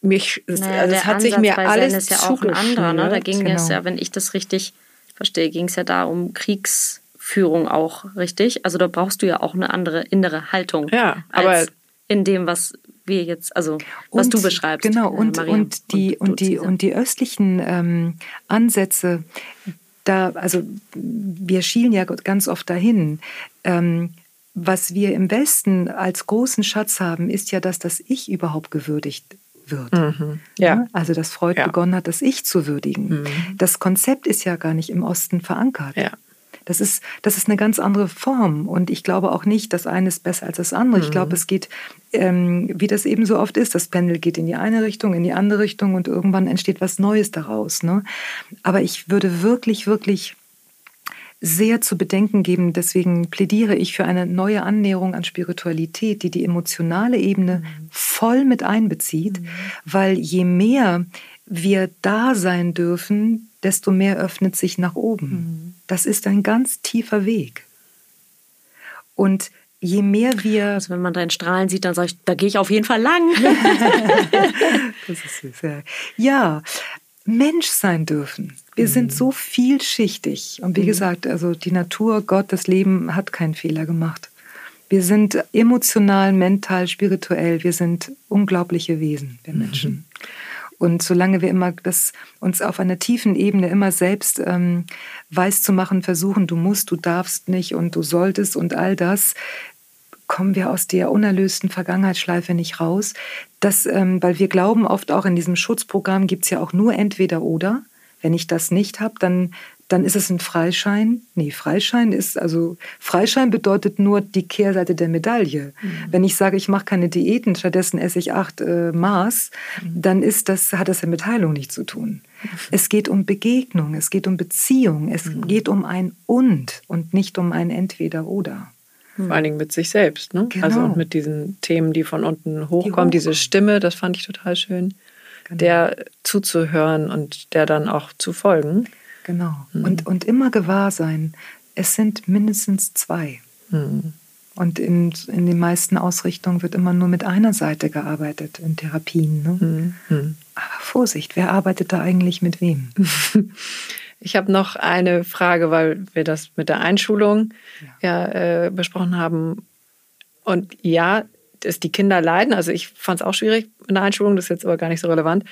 mich, naja, also es hat Ansatz sich mir alles Zen ist ja auch ein anderer. Ne? Da ging genau. es ja, wenn ich das richtig verstehe, ging es ja da um Kriegs Führung auch, richtig? Also da brauchst du ja auch eine andere innere Haltung. Ja, aber in dem, was wir jetzt, also was und, du beschreibst. Genau, und, Maria, und die, und, und die, und die östlichen ähm, Ansätze, da, also wir schielen ja ganz oft dahin. Ähm, was wir im Westen als großen Schatz haben, ist ja, dass das Ich überhaupt gewürdigt wird. Mhm. Ja. Also, dass Freud ja. begonnen hat, das Ich zu würdigen. Mhm. Das Konzept ist ja gar nicht im Osten verankert. Ja. Das ist, das ist eine ganz andere Form. Und ich glaube auch nicht, das eine ist besser als das andere. Mhm. Ich glaube, es geht, ähm, wie das eben so oft ist, das Pendel geht in die eine Richtung, in die andere Richtung und irgendwann entsteht was Neues daraus. Ne? Aber ich würde wirklich, wirklich sehr zu bedenken geben. Deswegen plädiere ich für eine neue Annäherung an Spiritualität, die die emotionale Ebene mhm. voll mit einbezieht, mhm. weil je mehr wir da sein dürfen, desto mehr öffnet sich nach oben. Mhm. Das ist ein ganz tiefer Weg. Und je mehr wir. Also wenn man deinen Strahlen sieht, dann sage ich, da gehe ich auf jeden Fall lang. das ist süß, ja. ja, Mensch sein dürfen. Wir mhm. sind so vielschichtig. Und wie mhm. gesagt, also die Natur, Gott, das Leben hat keinen Fehler gemacht. Wir sind emotional, mental, spirituell. Wir sind unglaubliche Wesen, wir Menschen. Und solange wir immer das uns auf einer tiefen Ebene immer selbst ähm, weiß zu machen versuchen, du musst, du darfst nicht und du solltest und all das, kommen wir aus der unerlösten Vergangenheitsschleife nicht raus. Das, ähm, weil wir glauben oft auch in diesem Schutzprogramm gibt es ja auch nur entweder oder. Wenn ich das nicht habe, dann dann ist es ein Freischein. Nee, Freischein ist, also Freischein bedeutet nur die Kehrseite der Medaille. Mhm. Wenn ich sage, ich mache keine Diäten, stattdessen esse ich acht äh, Maß, mhm. dann ist das, hat das ja mit Heilung nichts zu tun. Mhm. Es geht um Begegnung, es geht um Beziehung, es mhm. geht um ein Und und nicht um ein Entweder-Oder. Vor allen Dingen mit sich selbst, ne? Genau. Also und mit diesen Themen, die von unten hochkommen, die diese Stimme, das fand ich total schön. Genau. Der zuzuhören und der dann auch zu folgen. Genau. Mhm. Und, und immer gewahr sein, es sind mindestens zwei. Mhm. Und in, in den meisten Ausrichtungen wird immer nur mit einer Seite gearbeitet in Therapien. Ne? Mhm. Aber Vorsicht, wer arbeitet da eigentlich mit wem? Ich habe noch eine Frage, weil wir das mit der Einschulung ja, ja äh, besprochen haben. Und ja, dass die Kinder leiden. Also ich fand es auch schwierig mit der Einschulung, das ist jetzt aber gar nicht so relevant.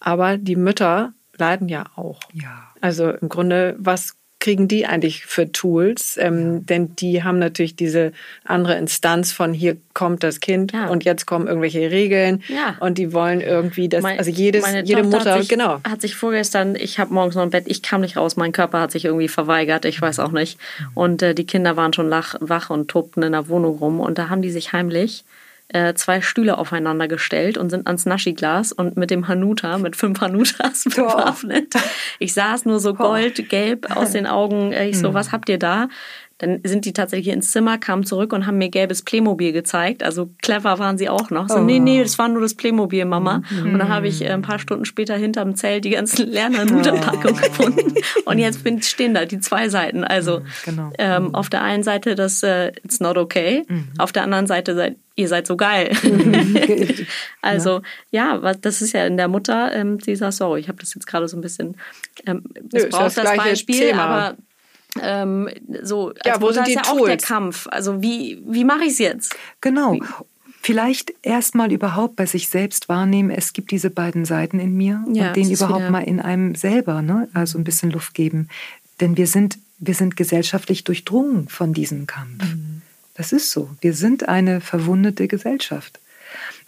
Aber die Mütter leiden ja auch. Ja. Also im Grunde, was kriegen die eigentlich für Tools? Ähm, denn die haben natürlich diese andere Instanz von hier kommt das Kind ja. und jetzt kommen irgendwelche Regeln ja. und die wollen irgendwie das, also jedes, jede Tochter Mutter, hat sich, genau. Hat sich vorgestern, ich habe morgens noch im Bett, ich kam nicht raus, mein Körper hat sich irgendwie verweigert, ich weiß auch nicht. Und äh, die Kinder waren schon lach, wach und tobten in der Wohnung rum und da haben die sich heimlich äh, zwei Stühle aufeinander gestellt und sind ans Naschiglas und mit dem Hanuta, mit fünf Hanutas bewaffnet. Ich saß nur so goldgelb aus den Augen. Ich so, hm. was habt ihr da? Dann sind die tatsächlich ins Zimmer, kamen zurück und haben mir gelbes Playmobil gezeigt. Also clever waren sie auch noch. So, oh. nee, nee, das war nur das Playmobil, Mama. Mhm. Und dann habe ich äh, ein paar Stunden später hinterm Zelt die ganzen Lerner-Nudelpackungen oh. gefunden. Und jetzt stehen da die zwei Seiten. Also genau. ähm, mhm. auf der einen Seite das äh, It's not okay. Mhm. Auf der anderen Seite ihr seid so geil. also ja. ja, das ist ja in der Mutter, ähm, sie sagt, sorry, ich habe das jetzt gerade so ein bisschen ähm, missbraucht, das, das Beispiel, Thema. aber ähm, so, ja, wo sind die ja Tools? auch der Kampf. Also wie, wie mache ich es jetzt? Genau. Wie? Vielleicht erstmal überhaupt bei sich selbst wahrnehmen, es gibt diese beiden Seiten in mir ja, und denen überhaupt mal in einem selber, ne, also ein bisschen Luft geben. Denn wir sind, wir sind gesellschaftlich durchdrungen von diesem Kampf. Mhm. Das ist so. Wir sind eine verwundete Gesellschaft.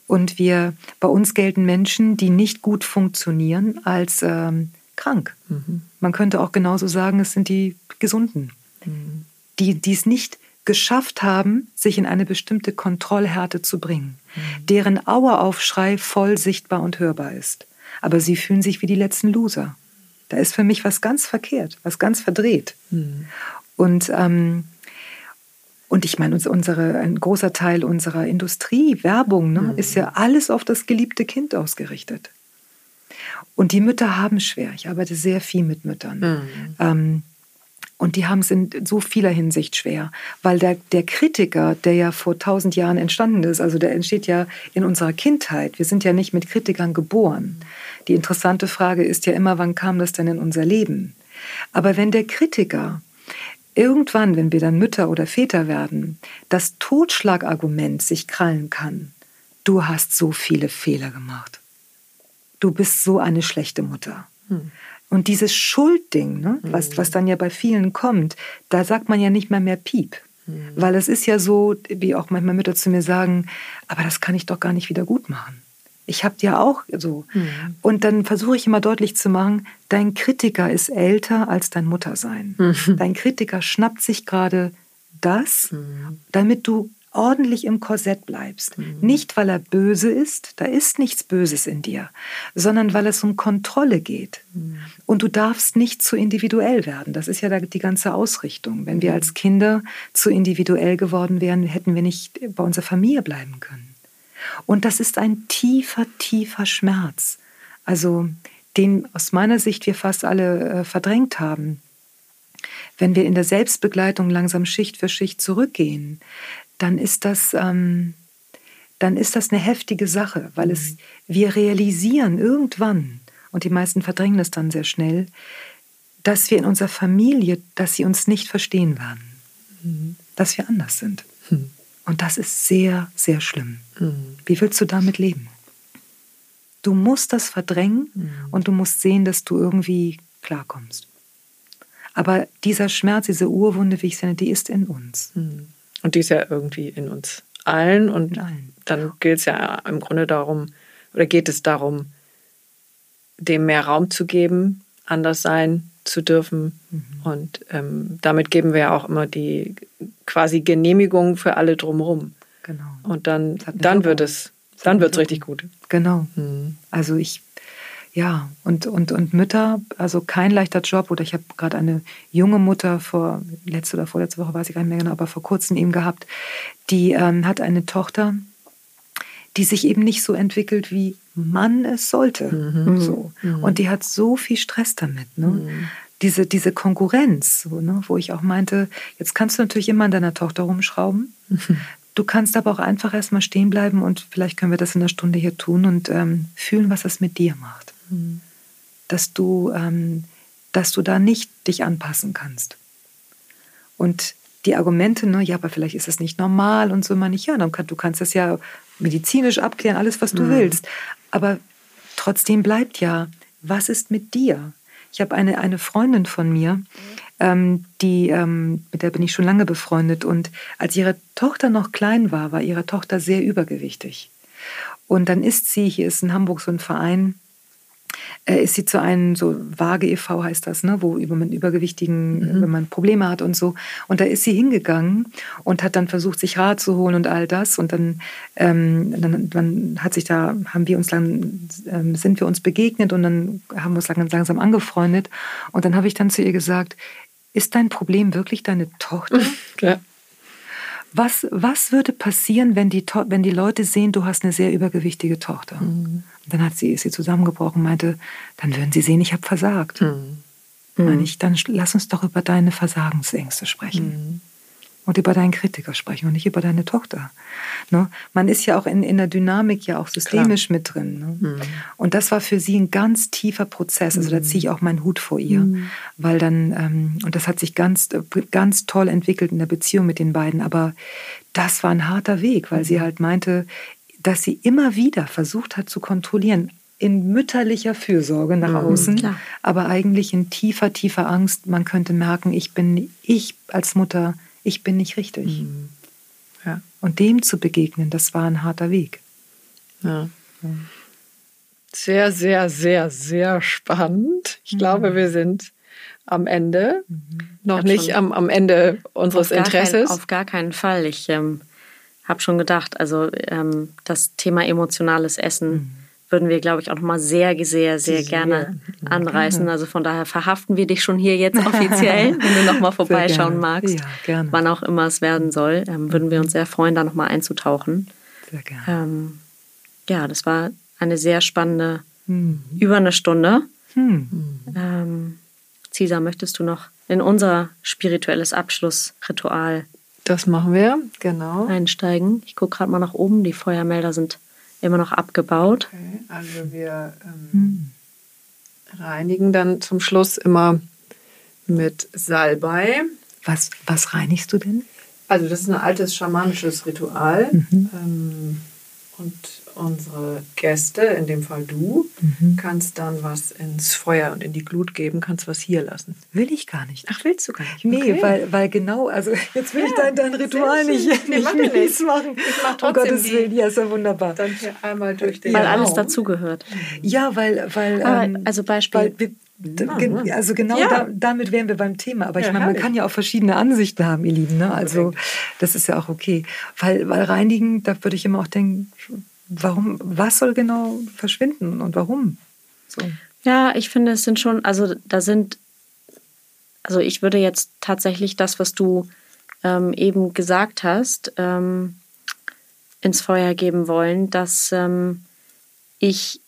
Und wir, bei uns gelten Menschen, die nicht gut funktionieren, als ähm, krank. Mhm. Man könnte auch genauso sagen, es sind die Gesunden, mhm. die, die es nicht geschafft haben, sich in eine bestimmte Kontrollhärte zu bringen, mhm. deren Aueraufschrei voll sichtbar und hörbar ist. Aber sie fühlen sich wie die letzten Loser. Da ist für mich was ganz verkehrt, was ganz verdreht. Mhm. Und, ähm, und ich meine, unsere, ein großer Teil unserer Industrie, Werbung, ne, mhm. ist ja alles auf das geliebte Kind ausgerichtet. Und die Mütter haben schwer. Ich arbeite sehr viel mit Müttern. Mhm. Ähm, und die haben es in so vieler Hinsicht schwer, weil der, der Kritiker, der ja vor tausend Jahren entstanden ist, also der entsteht ja in unserer Kindheit. Wir sind ja nicht mit Kritikern geboren. Die interessante Frage ist ja immer, wann kam das denn in unser Leben? Aber wenn der Kritiker irgendwann, wenn wir dann Mütter oder Väter werden, das Totschlagargument sich krallen kann, du hast so viele Fehler gemacht du bist so eine schlechte Mutter. Hm. Und dieses Schuldding, ne, was, hm. was dann ja bei vielen kommt, da sagt man ja nicht mehr mehr Piep. Hm. Weil es ist ja so, wie auch manchmal Mütter zu mir sagen, aber das kann ich doch gar nicht wieder gut machen. Ich habe ja auch so. Mhm. Und dann versuche ich immer deutlich zu machen, dein Kritiker ist älter als dein Muttersein. Mhm. Dein Kritiker schnappt sich gerade das, mhm. damit du ordentlich im Korsett bleibst. Mhm. Nicht, weil er böse ist, da ist nichts Böses in dir, sondern weil es um Kontrolle geht. Mhm. Und du darfst nicht zu individuell werden. Das ist ja die ganze Ausrichtung. Wenn wir mhm. als Kinder zu individuell geworden wären, hätten wir nicht bei unserer Familie bleiben können. Und das ist ein tiefer, tiefer Schmerz. Also den aus meiner Sicht wir fast alle äh, verdrängt haben. Wenn wir in der Selbstbegleitung langsam Schicht für Schicht zurückgehen, dann ist das, ähm, dann ist das eine heftige Sache, weil mhm. es, wir realisieren irgendwann, und die meisten verdrängen das dann sehr schnell, dass wir in unserer Familie, dass sie uns nicht verstehen werden, mhm. dass wir anders sind. Und das ist sehr, sehr schlimm. Mhm. Wie willst du damit leben? Du musst das verdrängen mhm. und du musst sehen, dass du irgendwie klarkommst. Aber dieser Schmerz, diese Urwunde, wie ich es nenne, die ist in uns. Mhm. Und die ist ja irgendwie in uns allen. Und allen. dann gilt es ja im Grunde darum, oder geht es darum, dem mehr Raum zu geben, anders sein zu dürfen. Mhm. Und ähm, damit geben wir ja auch immer die quasi Genehmigung für alle drumherum. Genau. Und dann, dann wird es, dann wird es richtig gut. Genau. Mhm. Also ich, ja, und, und, und Mütter, also kein leichter Job. Oder ich habe gerade eine junge Mutter vor letzte oder vorletzte Woche, weiß ich gar nicht mehr genau, aber vor kurzem eben gehabt, die ähm, hat eine Tochter, die sich eben nicht so entwickelt, wie man es sollte. Mhm. So. Mhm. Und die hat so viel Stress damit. Ne? Mhm. Diese, diese Konkurrenz, so, ne? wo ich auch meinte, jetzt kannst du natürlich immer an deiner Tochter rumschrauben. Du kannst aber auch einfach erstmal stehen bleiben und vielleicht können wir das in einer Stunde hier tun und ähm, fühlen, was das mit dir macht. Mhm. Dass du, ähm, dass du da nicht dich anpassen kannst. Und die Argumente, ne, ja, aber vielleicht ist das nicht normal und so immer nicht, ja, dann kann, du kannst das ja medizinisch abklären, alles, was du mhm. willst. Aber trotzdem bleibt ja, was ist mit dir? Ich habe eine, eine Freundin von mir, ähm, die, ähm, mit der bin ich schon lange befreundet. Und als ihre Tochter noch klein war, war ihre Tochter sehr übergewichtig. Und dann ist sie, hier ist in Hamburg so ein Verein, ist sie zu einem, so Waage e.V. heißt das, ne, wo über man Übergewichtigen, mhm. wenn man Probleme hat und so. Und da ist sie hingegangen und hat dann versucht, sich Rat zu holen und all das. Und dann, ähm, dann, dann hat sich da, haben wir uns dann, ähm, sind wir uns begegnet und dann haben wir uns langsam, langsam angefreundet. Und dann habe ich dann zu ihr gesagt, ist dein Problem wirklich deine Tochter? Ja. Was, was würde passieren, wenn die, wenn die Leute sehen, du hast eine sehr übergewichtige Tochter? Mhm. Dann hat sie, ist sie zusammengebrochen, meinte, dann würden sie sehen, ich habe versagt. Mhm. Meine ich, dann lass uns doch über deine Versagensängste sprechen. Mhm und über deinen Kritiker sprechen und nicht über deine Tochter. Ne? Man ist ja auch in, in der Dynamik ja auch systemisch Klar. mit drin. Ne? Mhm. Und das war für sie ein ganz tiefer Prozess. Also da mhm. ziehe ich auch meinen Hut vor ihr, mhm. weil dann, ähm, und das hat sich ganz, ganz toll entwickelt in der Beziehung mit den beiden. Aber das war ein harter Weg, weil sie halt meinte, dass sie immer wieder versucht hat zu kontrollieren, in mütterlicher Fürsorge nach mhm, außen, mhm, aber eigentlich in tiefer, tiefer Angst. Man könnte merken, ich bin, ich als Mutter ich bin nicht richtig. Mhm. Ja. Und dem zu begegnen, das war ein harter Weg. Ja. Sehr, sehr, sehr, sehr spannend. Ich mhm. glaube, wir sind am Ende, mhm. noch nicht am, am Ende unseres auf Interesses. Kein, auf gar keinen Fall. Ich ähm, habe schon gedacht, also ähm, das Thema emotionales Essen mhm würden wir, glaube ich, auch nochmal sehr, sehr, sehr gerne anreißen. Also von daher verhaften wir dich schon hier jetzt offiziell, wenn du nochmal vorbeischauen magst. Ja, gerne. Wann auch immer es werden soll, ähm, würden wir uns sehr freuen, da nochmal einzutauchen. Sehr gerne. Ähm, ja, das war eine sehr spannende, mhm. über eine Stunde. Mhm. Ähm, Cesar, möchtest du noch in unser spirituelles Abschlussritual das machen wir, genau. Einsteigen. Ich gucke gerade mal nach oben. Die Feuermelder sind immer noch abgebaut. Okay, also wir ähm, reinigen dann zum Schluss immer mit Salbei. Was, was reinigst du denn? Also das ist ein altes schamanisches Ritual. Mhm. Ähm, und unsere Gäste, in dem Fall du, mhm. kannst dann was ins Feuer und in die Glut geben, kannst was hier lassen. Will ich gar nicht. Ach, willst du gar nicht? Nee, okay. weil, weil genau, also jetzt will ja, ich dein, dein Ritual nicht, nee, nicht, nicht, nicht machen. Ich mach trotzdem oh Gottes die, Willen, ja, ist ja wunderbar. Dann hier einmal durch den Weil alles dazugehört. Ja, weil... weil ähm, also Beispiel... Weil wir, also genau ja. da, damit wären wir beim Thema. Aber ich ja, meine, man kann ja auch verschiedene Ansichten haben, ihr Lieben. Ne? Also das ist ja auch okay. Weil, weil reinigen, da würde ich immer auch denken, warum, was soll genau verschwinden und warum? So. Ja, ich finde, es sind schon, also da sind, also ich würde jetzt tatsächlich das, was du ähm, eben gesagt hast, ähm, ins Feuer geben wollen, dass ähm, ich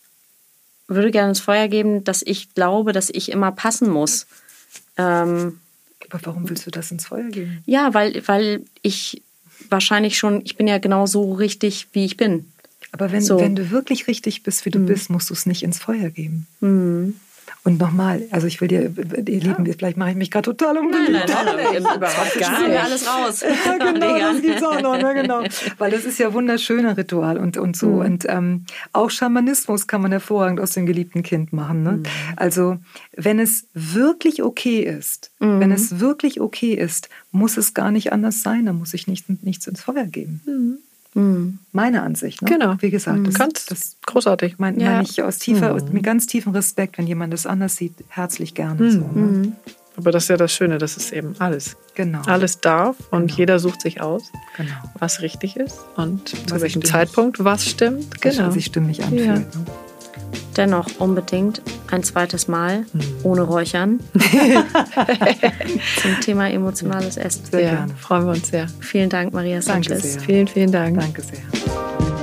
würde gerne ins Feuer geben, dass ich glaube, dass ich immer passen muss. Ähm, Aber warum willst du das ins Feuer geben? Ja, weil, weil ich wahrscheinlich schon, ich bin ja genau so richtig, wie ich bin. Aber wenn, so. wenn du wirklich richtig bist, wie du mhm. bist, musst du es nicht ins Feuer geben. Mhm. Und nochmal, also ich will dir, ihr Lieben, vielleicht mache ich mich gerade total unbeliebt. Nein, nein, nein, nein, überhaupt gar nicht. alles raus. Ja, genau, das gibt's auch noch, ne, genau. Weil das ist ja wunderschöner Ritual und, und so. Mhm. Und ähm, auch Schamanismus kann man hervorragend aus dem geliebten Kind machen. Ne? Mhm. Also wenn es wirklich okay ist, mhm. wenn es wirklich okay ist, muss es gar nicht anders sein. Da muss ich nicht, nichts ins Feuer geben. Mhm. Mhm. Meine Ansicht. Ne? Genau. Wie gesagt, mhm. das, Kannst, das großartig. Meine ja. mein ich aus tiefer, mhm. mit ganz tiefem Respekt, wenn jemand das anders sieht, herzlich gerne. So, ne? Mhm. Aber das ist ja das Schöne, das ist eben alles. Genau. Alles darf und genau. jeder sucht sich aus, genau. was richtig ist und was zu welchem Zeitpunkt was stimmt. Genau. Was sich stimmig anfühlt. Ja. Ne? Dennoch unbedingt ein zweites Mal hm. ohne Räuchern zum Thema emotionales Essen. Sehr ja, gerne. Freuen wir uns sehr. Vielen Dank, Maria Sanchez. Vielen, vielen Dank. Danke sehr.